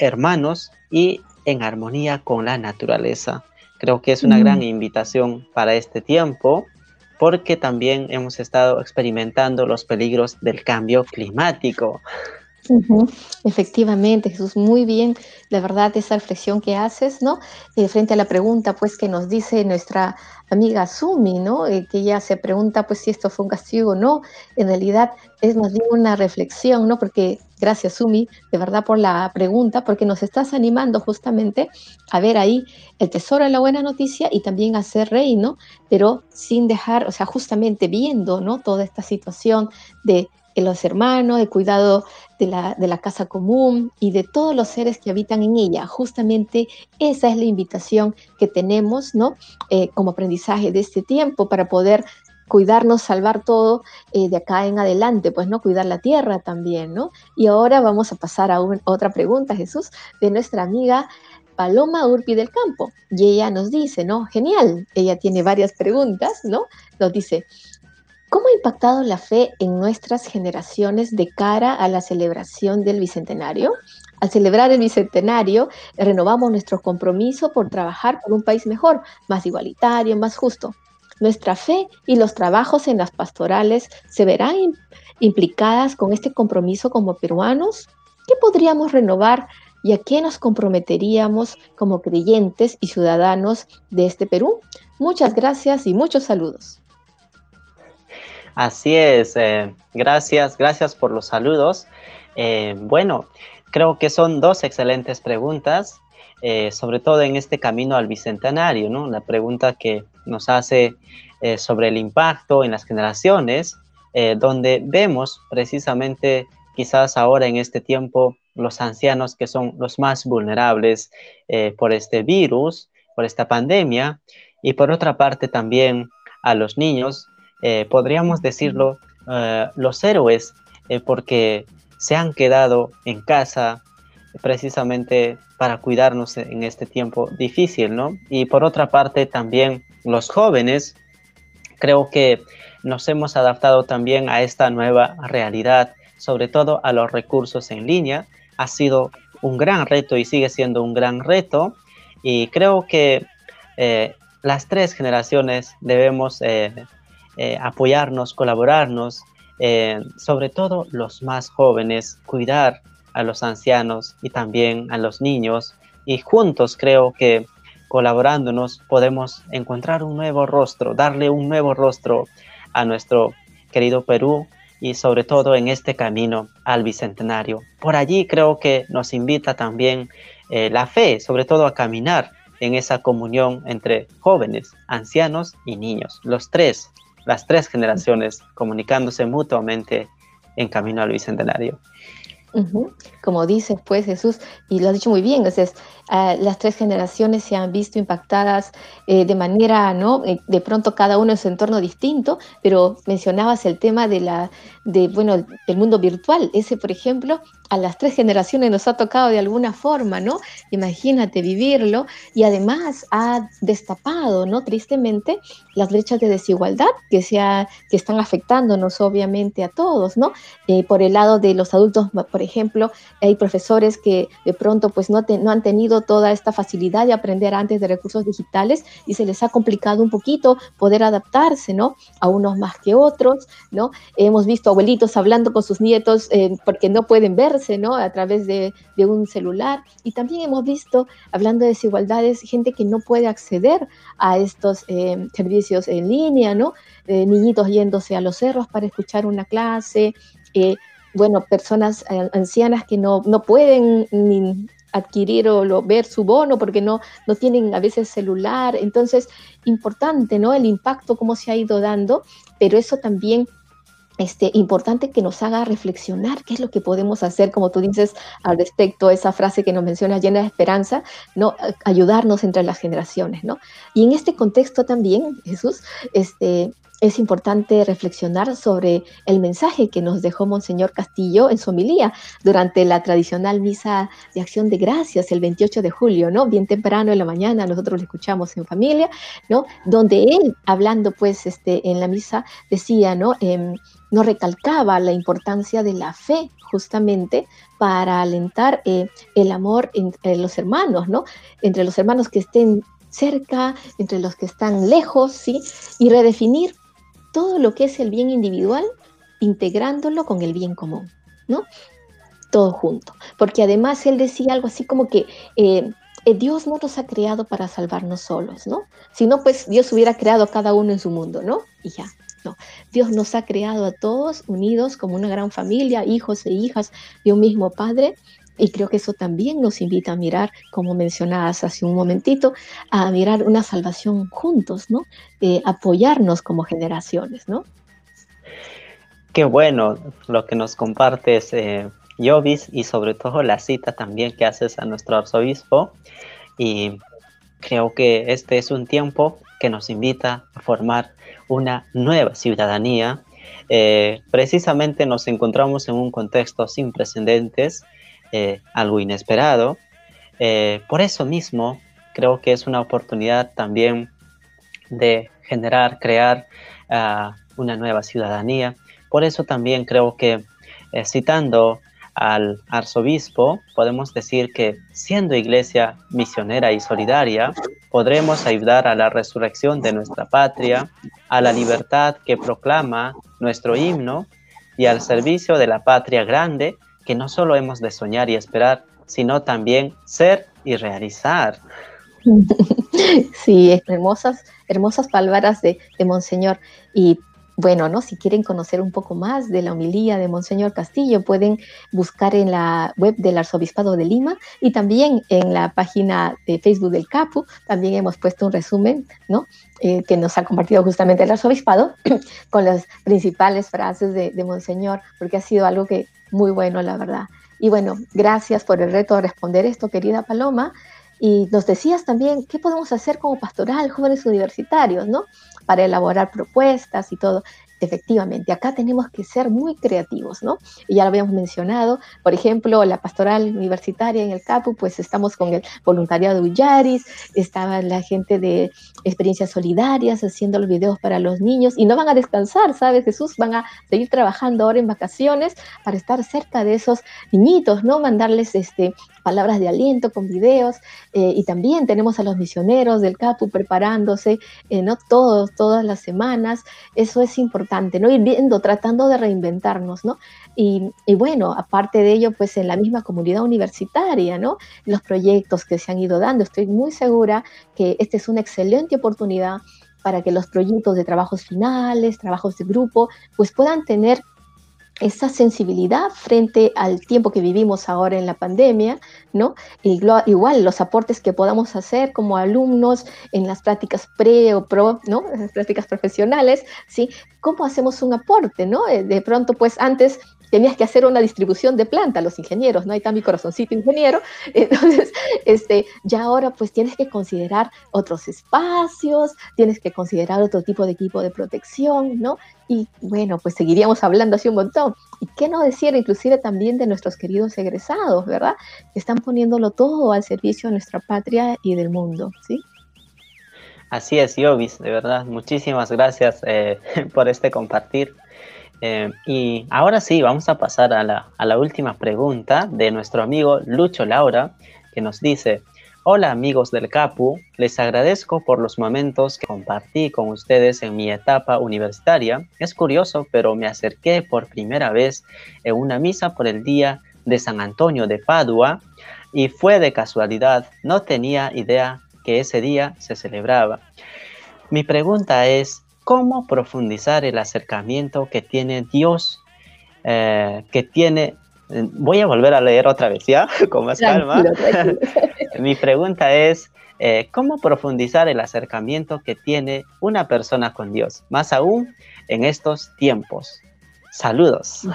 hermanos y en armonía con la naturaleza. Creo que es una gran invitación para este tiempo porque también hemos estado experimentando los peligros del cambio climático. Efectivamente, Jesús, muy bien, la verdad, esa reflexión que haces, ¿no? Eh, frente a la pregunta, pues, que nos dice nuestra amiga Sumi, ¿no? Eh, que ella se pregunta, pues, si esto fue un castigo o no. En realidad, es más bien una reflexión, ¿no? Porque, gracias, Sumi, de verdad, por la pregunta, porque nos estás animando justamente a ver ahí el tesoro de la buena noticia y también a ser reino, pero sin dejar, o sea, justamente viendo, ¿no? Toda esta situación de los hermanos, el cuidado de la, de la, casa común y de todos los seres que habitan en ella. Justamente esa es la invitación que tenemos, ¿no? Eh, como aprendizaje de este tiempo para poder cuidarnos, salvar todo eh, de acá en adelante, pues no cuidar la tierra también, ¿no? Y ahora vamos a pasar a, otra pregunta, Jesús, de nuestra amiga Paloma Urpi del Campo. Y ella nos dice, ¿no? Genial, ella tiene varias preguntas, ¿no? Nos dice, ¿Cómo ha impactado la fe en nuestras generaciones de cara a la celebración del Bicentenario? Al celebrar el Bicentenario, renovamos nuestro compromiso por trabajar por un país mejor, más igualitario, más justo. Nuestra fe y los trabajos en las pastorales se verán implicadas con este compromiso como peruanos. ¿Qué podríamos renovar y a qué nos comprometeríamos como creyentes y ciudadanos de este Perú? Muchas gracias y muchos saludos. Así es, eh, gracias, gracias por los saludos. Eh, bueno, creo que son dos excelentes preguntas, eh, sobre todo en este camino al bicentenario, ¿no? La pregunta que nos hace sobre el impacto en las generaciones, donde vemos precisamente quizás ahora en este tiempo los ancianos que son los más vulnerables por este virus, por esta pandemia, y por otra parte también a los niños eh, podríamos decirlo, eh, los héroes, eh, porque se han quedado en casa, precisamente para cuidarnos en este tiempo difícil, ¿no? Y por otra parte, también los jóvenes, creo que nos hemos adaptado también a esta nueva realidad, sobre todo a los recursos en línea. Ha sido un gran reto y sigue siendo un gran reto. Y creo que eh, las tres generaciones debemos eh, eh, apoyarnos, colaborarnos, sobre todo los más jóvenes, cuidar a los ancianos y también a los niños. Y juntos creo que colaborándonos podemos encontrar un nuevo rostro, darle un nuevo rostro a nuestro querido Perú y sobre todo en este camino al Bicentenario. Por allí creo que nos invita también eh, la fe, sobre todo a caminar en esa comunión entre jóvenes, ancianos y niños, los tres, las tres generaciones comunicándose mutuamente en camino al Bicentenario. Como dices, pues Jesús, y lo has dicho muy bien, entonces ah, las tres generaciones se han visto impactadas eh, de manera, ¿no? Eh, de pronto cada uno en su entorno distinto, pero mencionabas el tema de la, de, bueno, del mundo virtual. Ese, por ejemplo, a las tres generaciones nos ha tocado de alguna forma, ¿no? Imagínate vivirlo y además ha destapado, ¿no? Tristemente, las brechas de desigualdad que, que están afectándonos obviamente a todos, ¿no? Eh, por el lado de los adultos, por ejemplo, hay profesores que de pronto pues no, no han tenido toda esta facilidad de aprender antes de recursos digitales y se les ha complicado un poquito poder adaptarse, ¿no? A unos más que otros, ¿no? Hemos visto abuelitos hablando con sus nietos eh, porque no pueden verse, ¿no? A través de, un celular. Y también hemos visto, hablando de desigualdades, gente que no puede acceder a estos eh, servicios en línea, ¿no? Eh, niñitos yéndose a los cerros para escuchar una clase, bueno, personas ancianas que no, no pueden ni adquirir o ver su bono porque no, no tienen a veces celular. Entonces, importante, ¿no? El impacto, cómo se ha ido dando, pero eso también este, importante que nos haga reflexionar qué es lo que podemos hacer, como tú dices al respecto, esa frase que nos menciona llena de esperanza, ¿no? ayudarnos entre las generaciones. ¿no? Y en este contexto también, Jesús, este, es importante reflexionar sobre el mensaje que nos dejó Monseñor Castillo en su homilía durante la tradicional misa de acción de gracias el 28 de julio, ¿no? Bien temprano en la mañana, nosotros lo escuchamos en familia, ¿no? Donde él, hablando pues este, en la misa, decía, ¿no? Eh, nos recalcaba la importancia de la fe justamente para alentar eh, el amor entre los hermanos, ¿no? Entre los hermanos que estén cerca, entre los que están lejos, ¿sí? Y redefinir todo lo que es el bien individual, integrándolo con el bien común, ¿no? Todo junto. Porque además él decía algo así como que eh, eh, Dios no nos ha creado para salvarnos solos, ¿no? Si no, pues Dios hubiera creado a cada uno en su mundo, ¿no? Y ya, no. Dios nos ha creado a todos unidos como una gran familia, hijos e hijas de un mismo Padre. Y creo que eso también nos invita a mirar, como mencionabas hace un momentito, a mirar una salvación juntos, ¿no? Apoyarnos como generaciones, ¿no? Qué bueno lo que nos compartes, eh, Jovis, y sobre todo la cita también que haces a nuestro arzobispo. Y creo que este es un tiempo que nos invita a formar una nueva ciudadanía. Eh, precisamente nos encontramos en un contexto sin precedentes, eh, algo inesperado. Eh, por eso mismo, creo que es una oportunidad también de generar, crear ah, una nueva ciudadanía. Por eso también creo que citando al arzobispo, podemos decir que siendo iglesia misionera y solidaria, podremos ayudar a la resurrección de nuestra patria, a la libertad que proclama nuestro himno y al servicio de la patria grande que no solo hemos de soñar y esperar, sino también ser y realizar. Sí, hermosas, hermosas palabras de, de Monseñor. Y bueno, ¿no? Si quieren conocer un poco más de la homilía de Monseñor Castillo, pueden buscar en la web del Arzobispado de Lima y también en la página de Facebook del CAPU. También hemos puesto un resumen, ¿no? Eh, que nos ha compartido justamente el Arzobispado con las principales frases de, de Monseñor, porque ha sido algo que muy bueno, la verdad. Y bueno, gracias por el reto de responder esto, querida Paloma. Y nos decías también, ¿qué podemos hacer como pastoral, jóvenes universitarios, ¿no? para elaborar propuestas y todo. Efectivamente, acá tenemos que ser muy creativos, ¿no? Y ya lo habíamos mencionado, por ejemplo, la pastoral universitaria en el CAPU, pues estamos con el voluntariado de Ullaris, estaba la gente de experiencias solidarias haciendo los videos para los niños y no van a descansar, ¿sabes, Jesús? Van a seguir trabajando ahora en vacaciones para estar cerca de esos niñitos, ¿no? Mandarles este, palabras de aliento con videos eh, y también tenemos a los misioneros del CAPU preparándose, eh, ¿no? Todos, todas las semanas, eso es importante, ¿no? Ir viendo, tratando de reinventarnos, ¿no? Y, y, bueno, aparte de ello, pues en la misma comunidad universitaria, ¿no? Los proyectos que se han ido dando, estoy muy segura que esta es una excelente oportunidad para que los proyectos de trabajos finales, trabajos de grupo, pues puedan tener esa sensibilidad frente al tiempo que vivimos ahora en la pandemia, ¿no? Igual los aportes que podamos hacer como alumnos en las prácticas pre o pro, ¿no? En las prácticas profesionales, ¿sí? ¿Cómo hacemos un aporte, ¿no? Eh, de pronto, pues antes tenías que hacer una distribución de planta, los ingenieros, ¿no? Ahí está mi corazoncito ingeniero. Entonces, este, ya ahora pues tienes que considerar otros espacios, tienes que considerar otro tipo de equipo de protección, ¿no? Y bueno, pues seguiríamos hablando así un montón. ¿Y qué no decir inclusive también de nuestros queridos egresados, ¿verdad? Que están poniéndolo todo al servicio de nuestra patria y del mundo, ¿sí? Así es, Yovis, de verdad, muchísimas gracias eh, por este compartir. Eh, y ahora sí, vamos a pasar a la, a la última pregunta de nuestro amigo Lucho Laura, que nos dice, Hola amigos del CAPU, les agradezco por los momentos que compartí con ustedes en mi etapa universitaria. Es curioso, pero me acerqué por primera vez en una misa por el día de San Antonio de Padua y fue de casualidad, no tenía idea que ese día se celebraba. Mi pregunta es, cómo profundizar el acercamiento que tiene Dios, eh, que tiene... Voy a volver a leer otra vez, ¿ya? Con más calma. Mi pregunta es, eh, ¿cómo profundizar el acercamiento que tiene una persona con Dios? Más aún en estos tiempos. Saludos.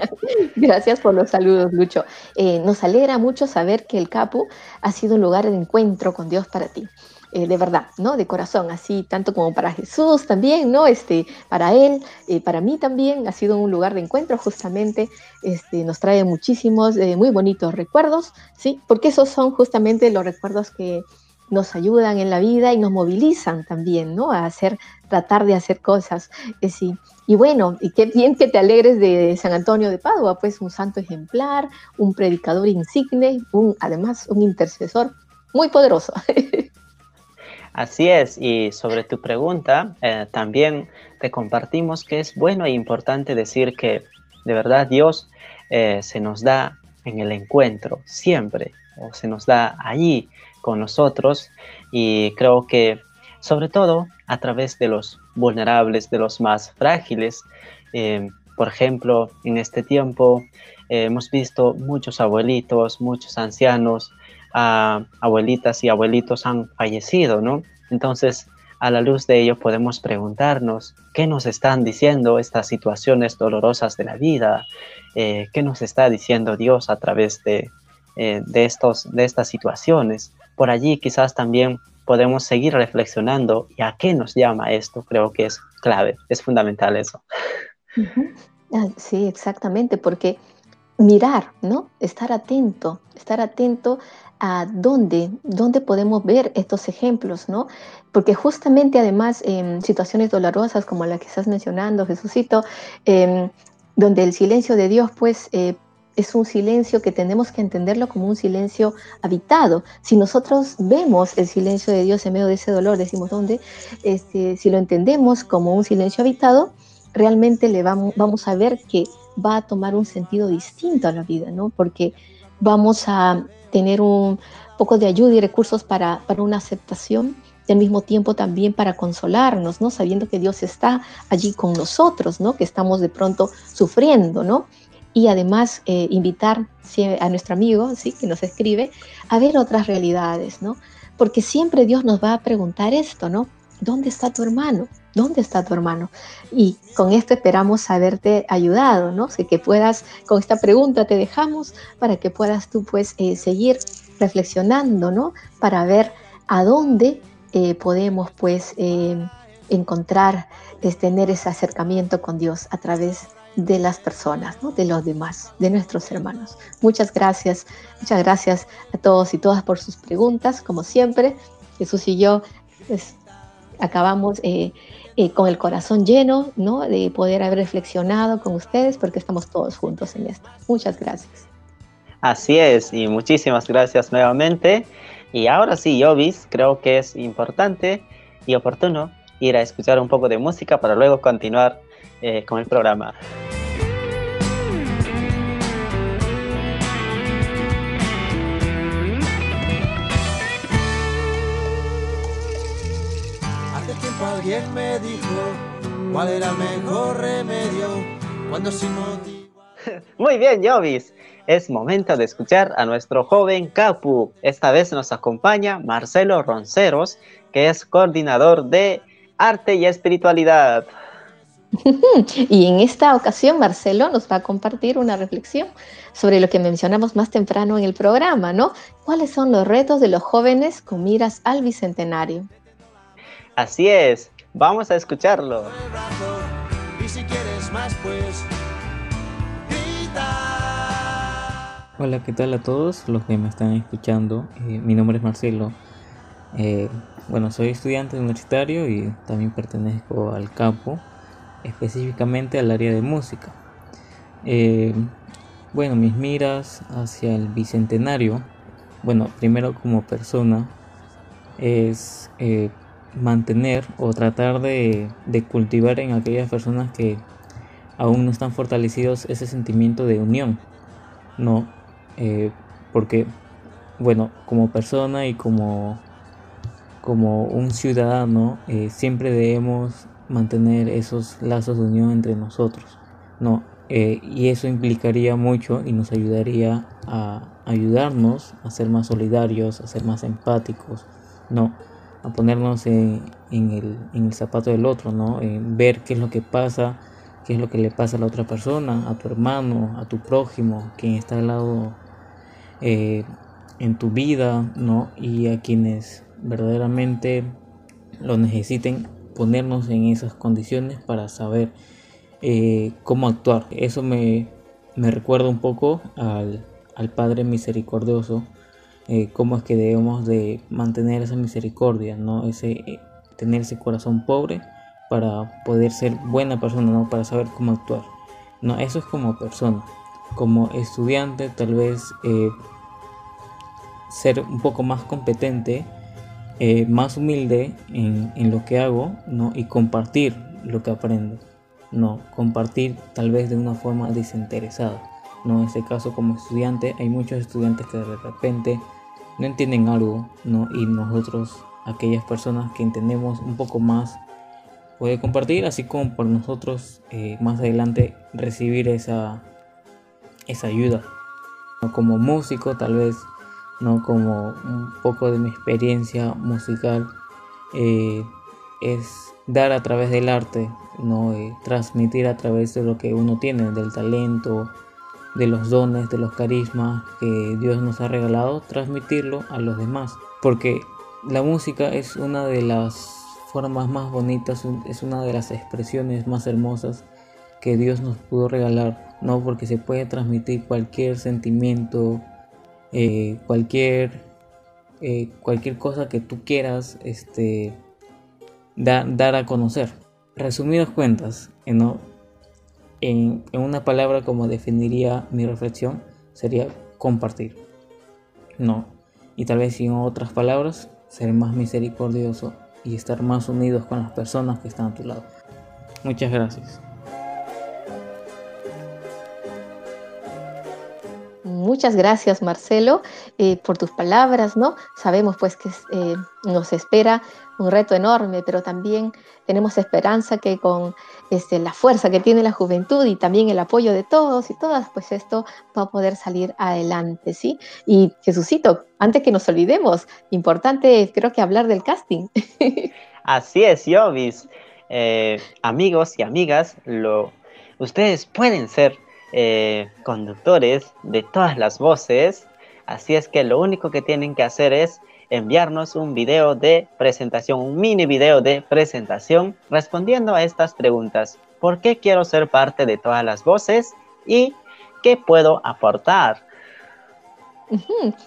Gracias por los saludos, Lucho. Eh, nos alegra mucho saber que el Capu ha sido un lugar de encuentro con Dios para ti. Eh, de verdad, ¿no? De corazón, así tanto como para Jesús también, ¿no? Este, para él, eh, para mí también ha sido un lugar de encuentro, justamente, este, nos trae muchísimos, eh, muy bonitos recuerdos, ¿sí? Porque esos son justamente los recuerdos que nos ayudan en la vida y nos movilizan también, ¿no? A hacer, tratar de hacer cosas, sí. Y bueno, y qué bien que te alegres de San Antonio de Padua, pues un santo ejemplar, un predicador insigne, un, además un intercesor muy poderoso. Así es, y sobre tu pregunta, eh, también te compartimos que es bueno e importante decir que de verdad Dios eh, se nos da en el encuentro, siempre, o se nos da allí con nosotros, y creo que sobre todo a través de los vulnerables, de los más frágiles. Eh, por ejemplo, en este tiempo hemos visto muchos abuelitos, muchos ancianos, abuelitas y abuelitos han fallecido, ¿no? Entonces, a la luz de ello podemos preguntarnos qué nos están diciendo estas situaciones dolorosas de la vida, eh, qué nos está diciendo Dios a través de, eh, de, estos, de estas situaciones. Por allí quizás también podemos seguir reflexionando y a qué nos llama esto. Creo que es clave, es fundamental eso. Ah, sí, exactamente, porque mirar, ¿no? Estar atento, estar atento a dónde, dónde podemos ver estos ejemplos, ¿no? Porque justamente además en situaciones dolorosas como la que estás mencionando, Jesucito, em, donde el silencio de Dios pues eh, es un silencio que tenemos que entenderlo como un silencio habitado. Si nosotros vemos el silencio de Dios en medio de ese dolor, decimos dónde, este, si lo entendemos como un silencio habitado, realmente le vamos, vamos a ver que va a tomar un sentido distinto a la vida, ¿no? Porque vamos a tener un poco de ayuda y recursos para, para una aceptación y al mismo tiempo también para consolarnos, ¿no? Sabiendo que Dios está allí con nosotros, ¿no? Que estamos de pronto sufriendo, ¿no? Y además eh, invitar a nuestro amigo, ¿sí? Que nos escribe, a ver otras realidades, ¿no? Porque siempre Dios nos va a preguntar esto, ¿no? ¿Dónde está tu hermano? ¿Dónde está tu hermano? Y con esto esperamos haberte ayudado, ¿no? que puedas, con esta pregunta te dejamos para que puedas tú pues eh, seguir reflexionando, ¿no? Para ver a dónde eh, podemos pues eh, encontrar, es tener ese acercamiento con Dios a través de las personas, de los demás, de nuestros hermanos. Muchas gracias, muchas gracias a todos y todas por sus preguntas, como siempre. Jesús y yo pues, acabamos eh, con el corazón lleno ¿no? de poder haber reflexionado con ustedes porque estamos todos juntos en esto. Muchas gracias. Así es, y muchísimas gracias nuevamente. Y ahora sí, Jovis, creo que es importante y oportuno ir a escuchar un poco de música para luego continuar eh, con el programa. Alguien me dijo cuál era el mejor remedio cuando sin motivo. Muy bien, Jovis. Es momento de escuchar a nuestro joven Capu. Esta vez nos acompaña Marcelo Ronceros, que es coordinador de arte y espiritualidad. Y en esta ocasión Marcelo nos va a compartir una reflexión sobre lo que mencionamos más temprano en el programa, ¿no? ¿Cuáles son los retos de los jóvenes con miras al bicentenario? Así es, vamos a escucharlo. Hola, ¿qué tal a todos los que me están escuchando? Eh, mi nombre es Marcelo. Eh, bueno, soy estudiante universitario y también pertenezco al campo, específicamente al área de música. Eh, bueno, mis miras hacia el bicentenario, bueno, primero como persona, es eh, mantener o tratar de, cultivar en aquellas personas que aún no están fortalecidos ese sentimiento de unión, ¿no? Eh, porque, bueno, como persona y como como un ciudadano eh, siempre debemos mantener esos lazos de unión entre nosotros, ¿no? Eh, y eso implicaría mucho y nos ayudaría a ayudarnos a ser más solidarios, a ser más empáticos, ¿no? A ponernos en, el, zapato del otro, ¿no? En ver qué es lo que pasa, qué es lo que le pasa a la otra persona, a tu hermano, a tu prójimo, quien está al lado eh, en tu vida, ¿no? Y a quienes verdaderamente lo necesiten, ponernos en esas condiciones para saber eh, cómo actuar. Eso me, recuerda un poco al, Padre Misericordioso, eh, cómo es que debemos de mantener esa misericordia, ¿no? ese, eh, tener ese corazón pobre para poder ser buena persona, ¿no? para saber cómo actuar. No, eso es como persona. Como estudiante tal vez ser un poco más competente eh, más humilde en, lo que hago ¿no? y compartir lo que aprendo. No, compartir tal vez de una forma desinteresada. ¿no? En este caso como estudiante hay muchos estudiantes que de repente no entienden algo ¿no? y nosotros, aquellas personas que entendemos un poco más, puede compartir, así como por nosotros eh, más adelante recibir esa, esa ayuda. Como músico tal vez ¿no? Como un poco de mi experiencia musical eh, es dar a través del arte, ¿no? Eh, transmitir a través de lo que uno tiene, del talento, de los dones, de los carismas que Dios nos ha regalado, transmitirlo a los demás. Porque la música es una de las formas más bonitas, es una de las expresiones más hermosas que Dios nos pudo regalar, ¿no? Porque se puede transmitir cualquier sentimiento, eh, cualquier, eh, cualquier cosa que tú quieras este, dar a conocer. Resumidas cuentas, en, una palabra como definiría mi reflexión, sería compartir. No. Y tal vez en otras palabras, ser más misericordioso y estar más unidos con las personas que están a tu lado. Muchas gracias. Muchas gracias, Marcelo, eh, por tus palabras, ¿no? Sabemos pues que eh, nos espera un reto enorme, pero también tenemos esperanza que con este, la fuerza que tiene la juventud y también el apoyo de todos y todas, pues esto va a poder salir adelante, ¿sí? Y Jesucito, antes que nos olvidemos, importante creo que hablar del casting. Así es, Yovis. Eh, amigos y amigas, lo, ustedes pueden ser eh, conductores de todas las voces. Así es que lo único que tienen que hacer es enviarnos un video de presentación, un mini video de presentación respondiendo a estas preguntas. ¿Por qué quiero ser parte de todas las voces? ¿Y qué puedo aportar?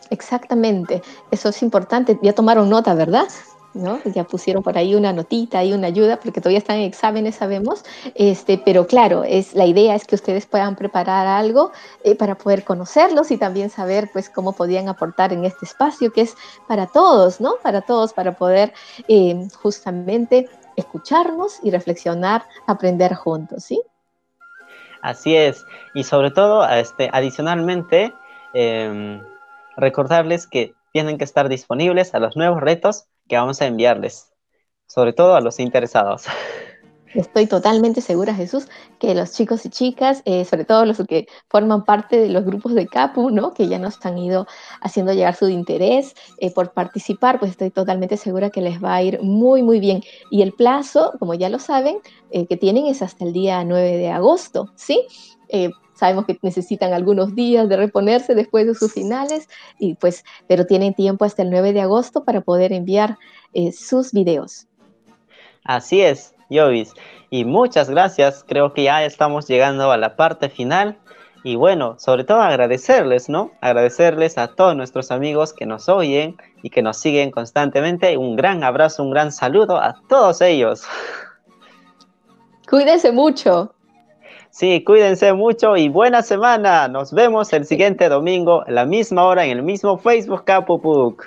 exactamente, eso es importante. Ya tomaron nota, ¿verdad? ¿No? Ya pusieron por ahí una notita y una ayuda, porque todavía están en exámenes, sabemos, este, pero claro, es, la idea es que ustedes puedan preparar algo eh, para poder conocerlos y también saber pues cómo podían aportar en este espacio que es para todos, ¿no? Para todos, para poder eh, justamente escucharnos y reflexionar, aprender juntos, ¿sí? Así es, y sobre todo, este, adicionalmente, em, recordarles que tienen que estar disponibles a los nuevos retos que vamos a enviarles, sobre todo a los interesados. Estoy totalmente segura, Jesús, que los chicos y chicas, eh, sobre todo los que forman parte de los grupos de CAPU, ¿no? que ya nos han ido haciendo llegar su interés eh, por participar, pues estoy totalmente segura que les va a ir muy, muy bien. Y el plazo, como ya lo saben, eh, que tienen es hasta el día 9 de agosto, ¿sí? Sabemos que necesitan algunos días de reponerse después de sus finales, y pues, pero tienen tiempo hasta el 9 de agosto para poder enviar eh, sus videos. Así es, Jovis. Y muchas gracias. Creo que ya estamos llegando a la parte final. Y bueno, sobre todo agradecerles, ¿no? Agradecerles a todos nuestros amigos que nos oyen y que nos siguen constantemente. Un gran abrazo, un gran saludo a todos ellos. Cuídense mucho. Sí, cuídense mucho y buena semana. Nos vemos el siguiente domingo a la misma hora en el mismo Facebook Capupuk.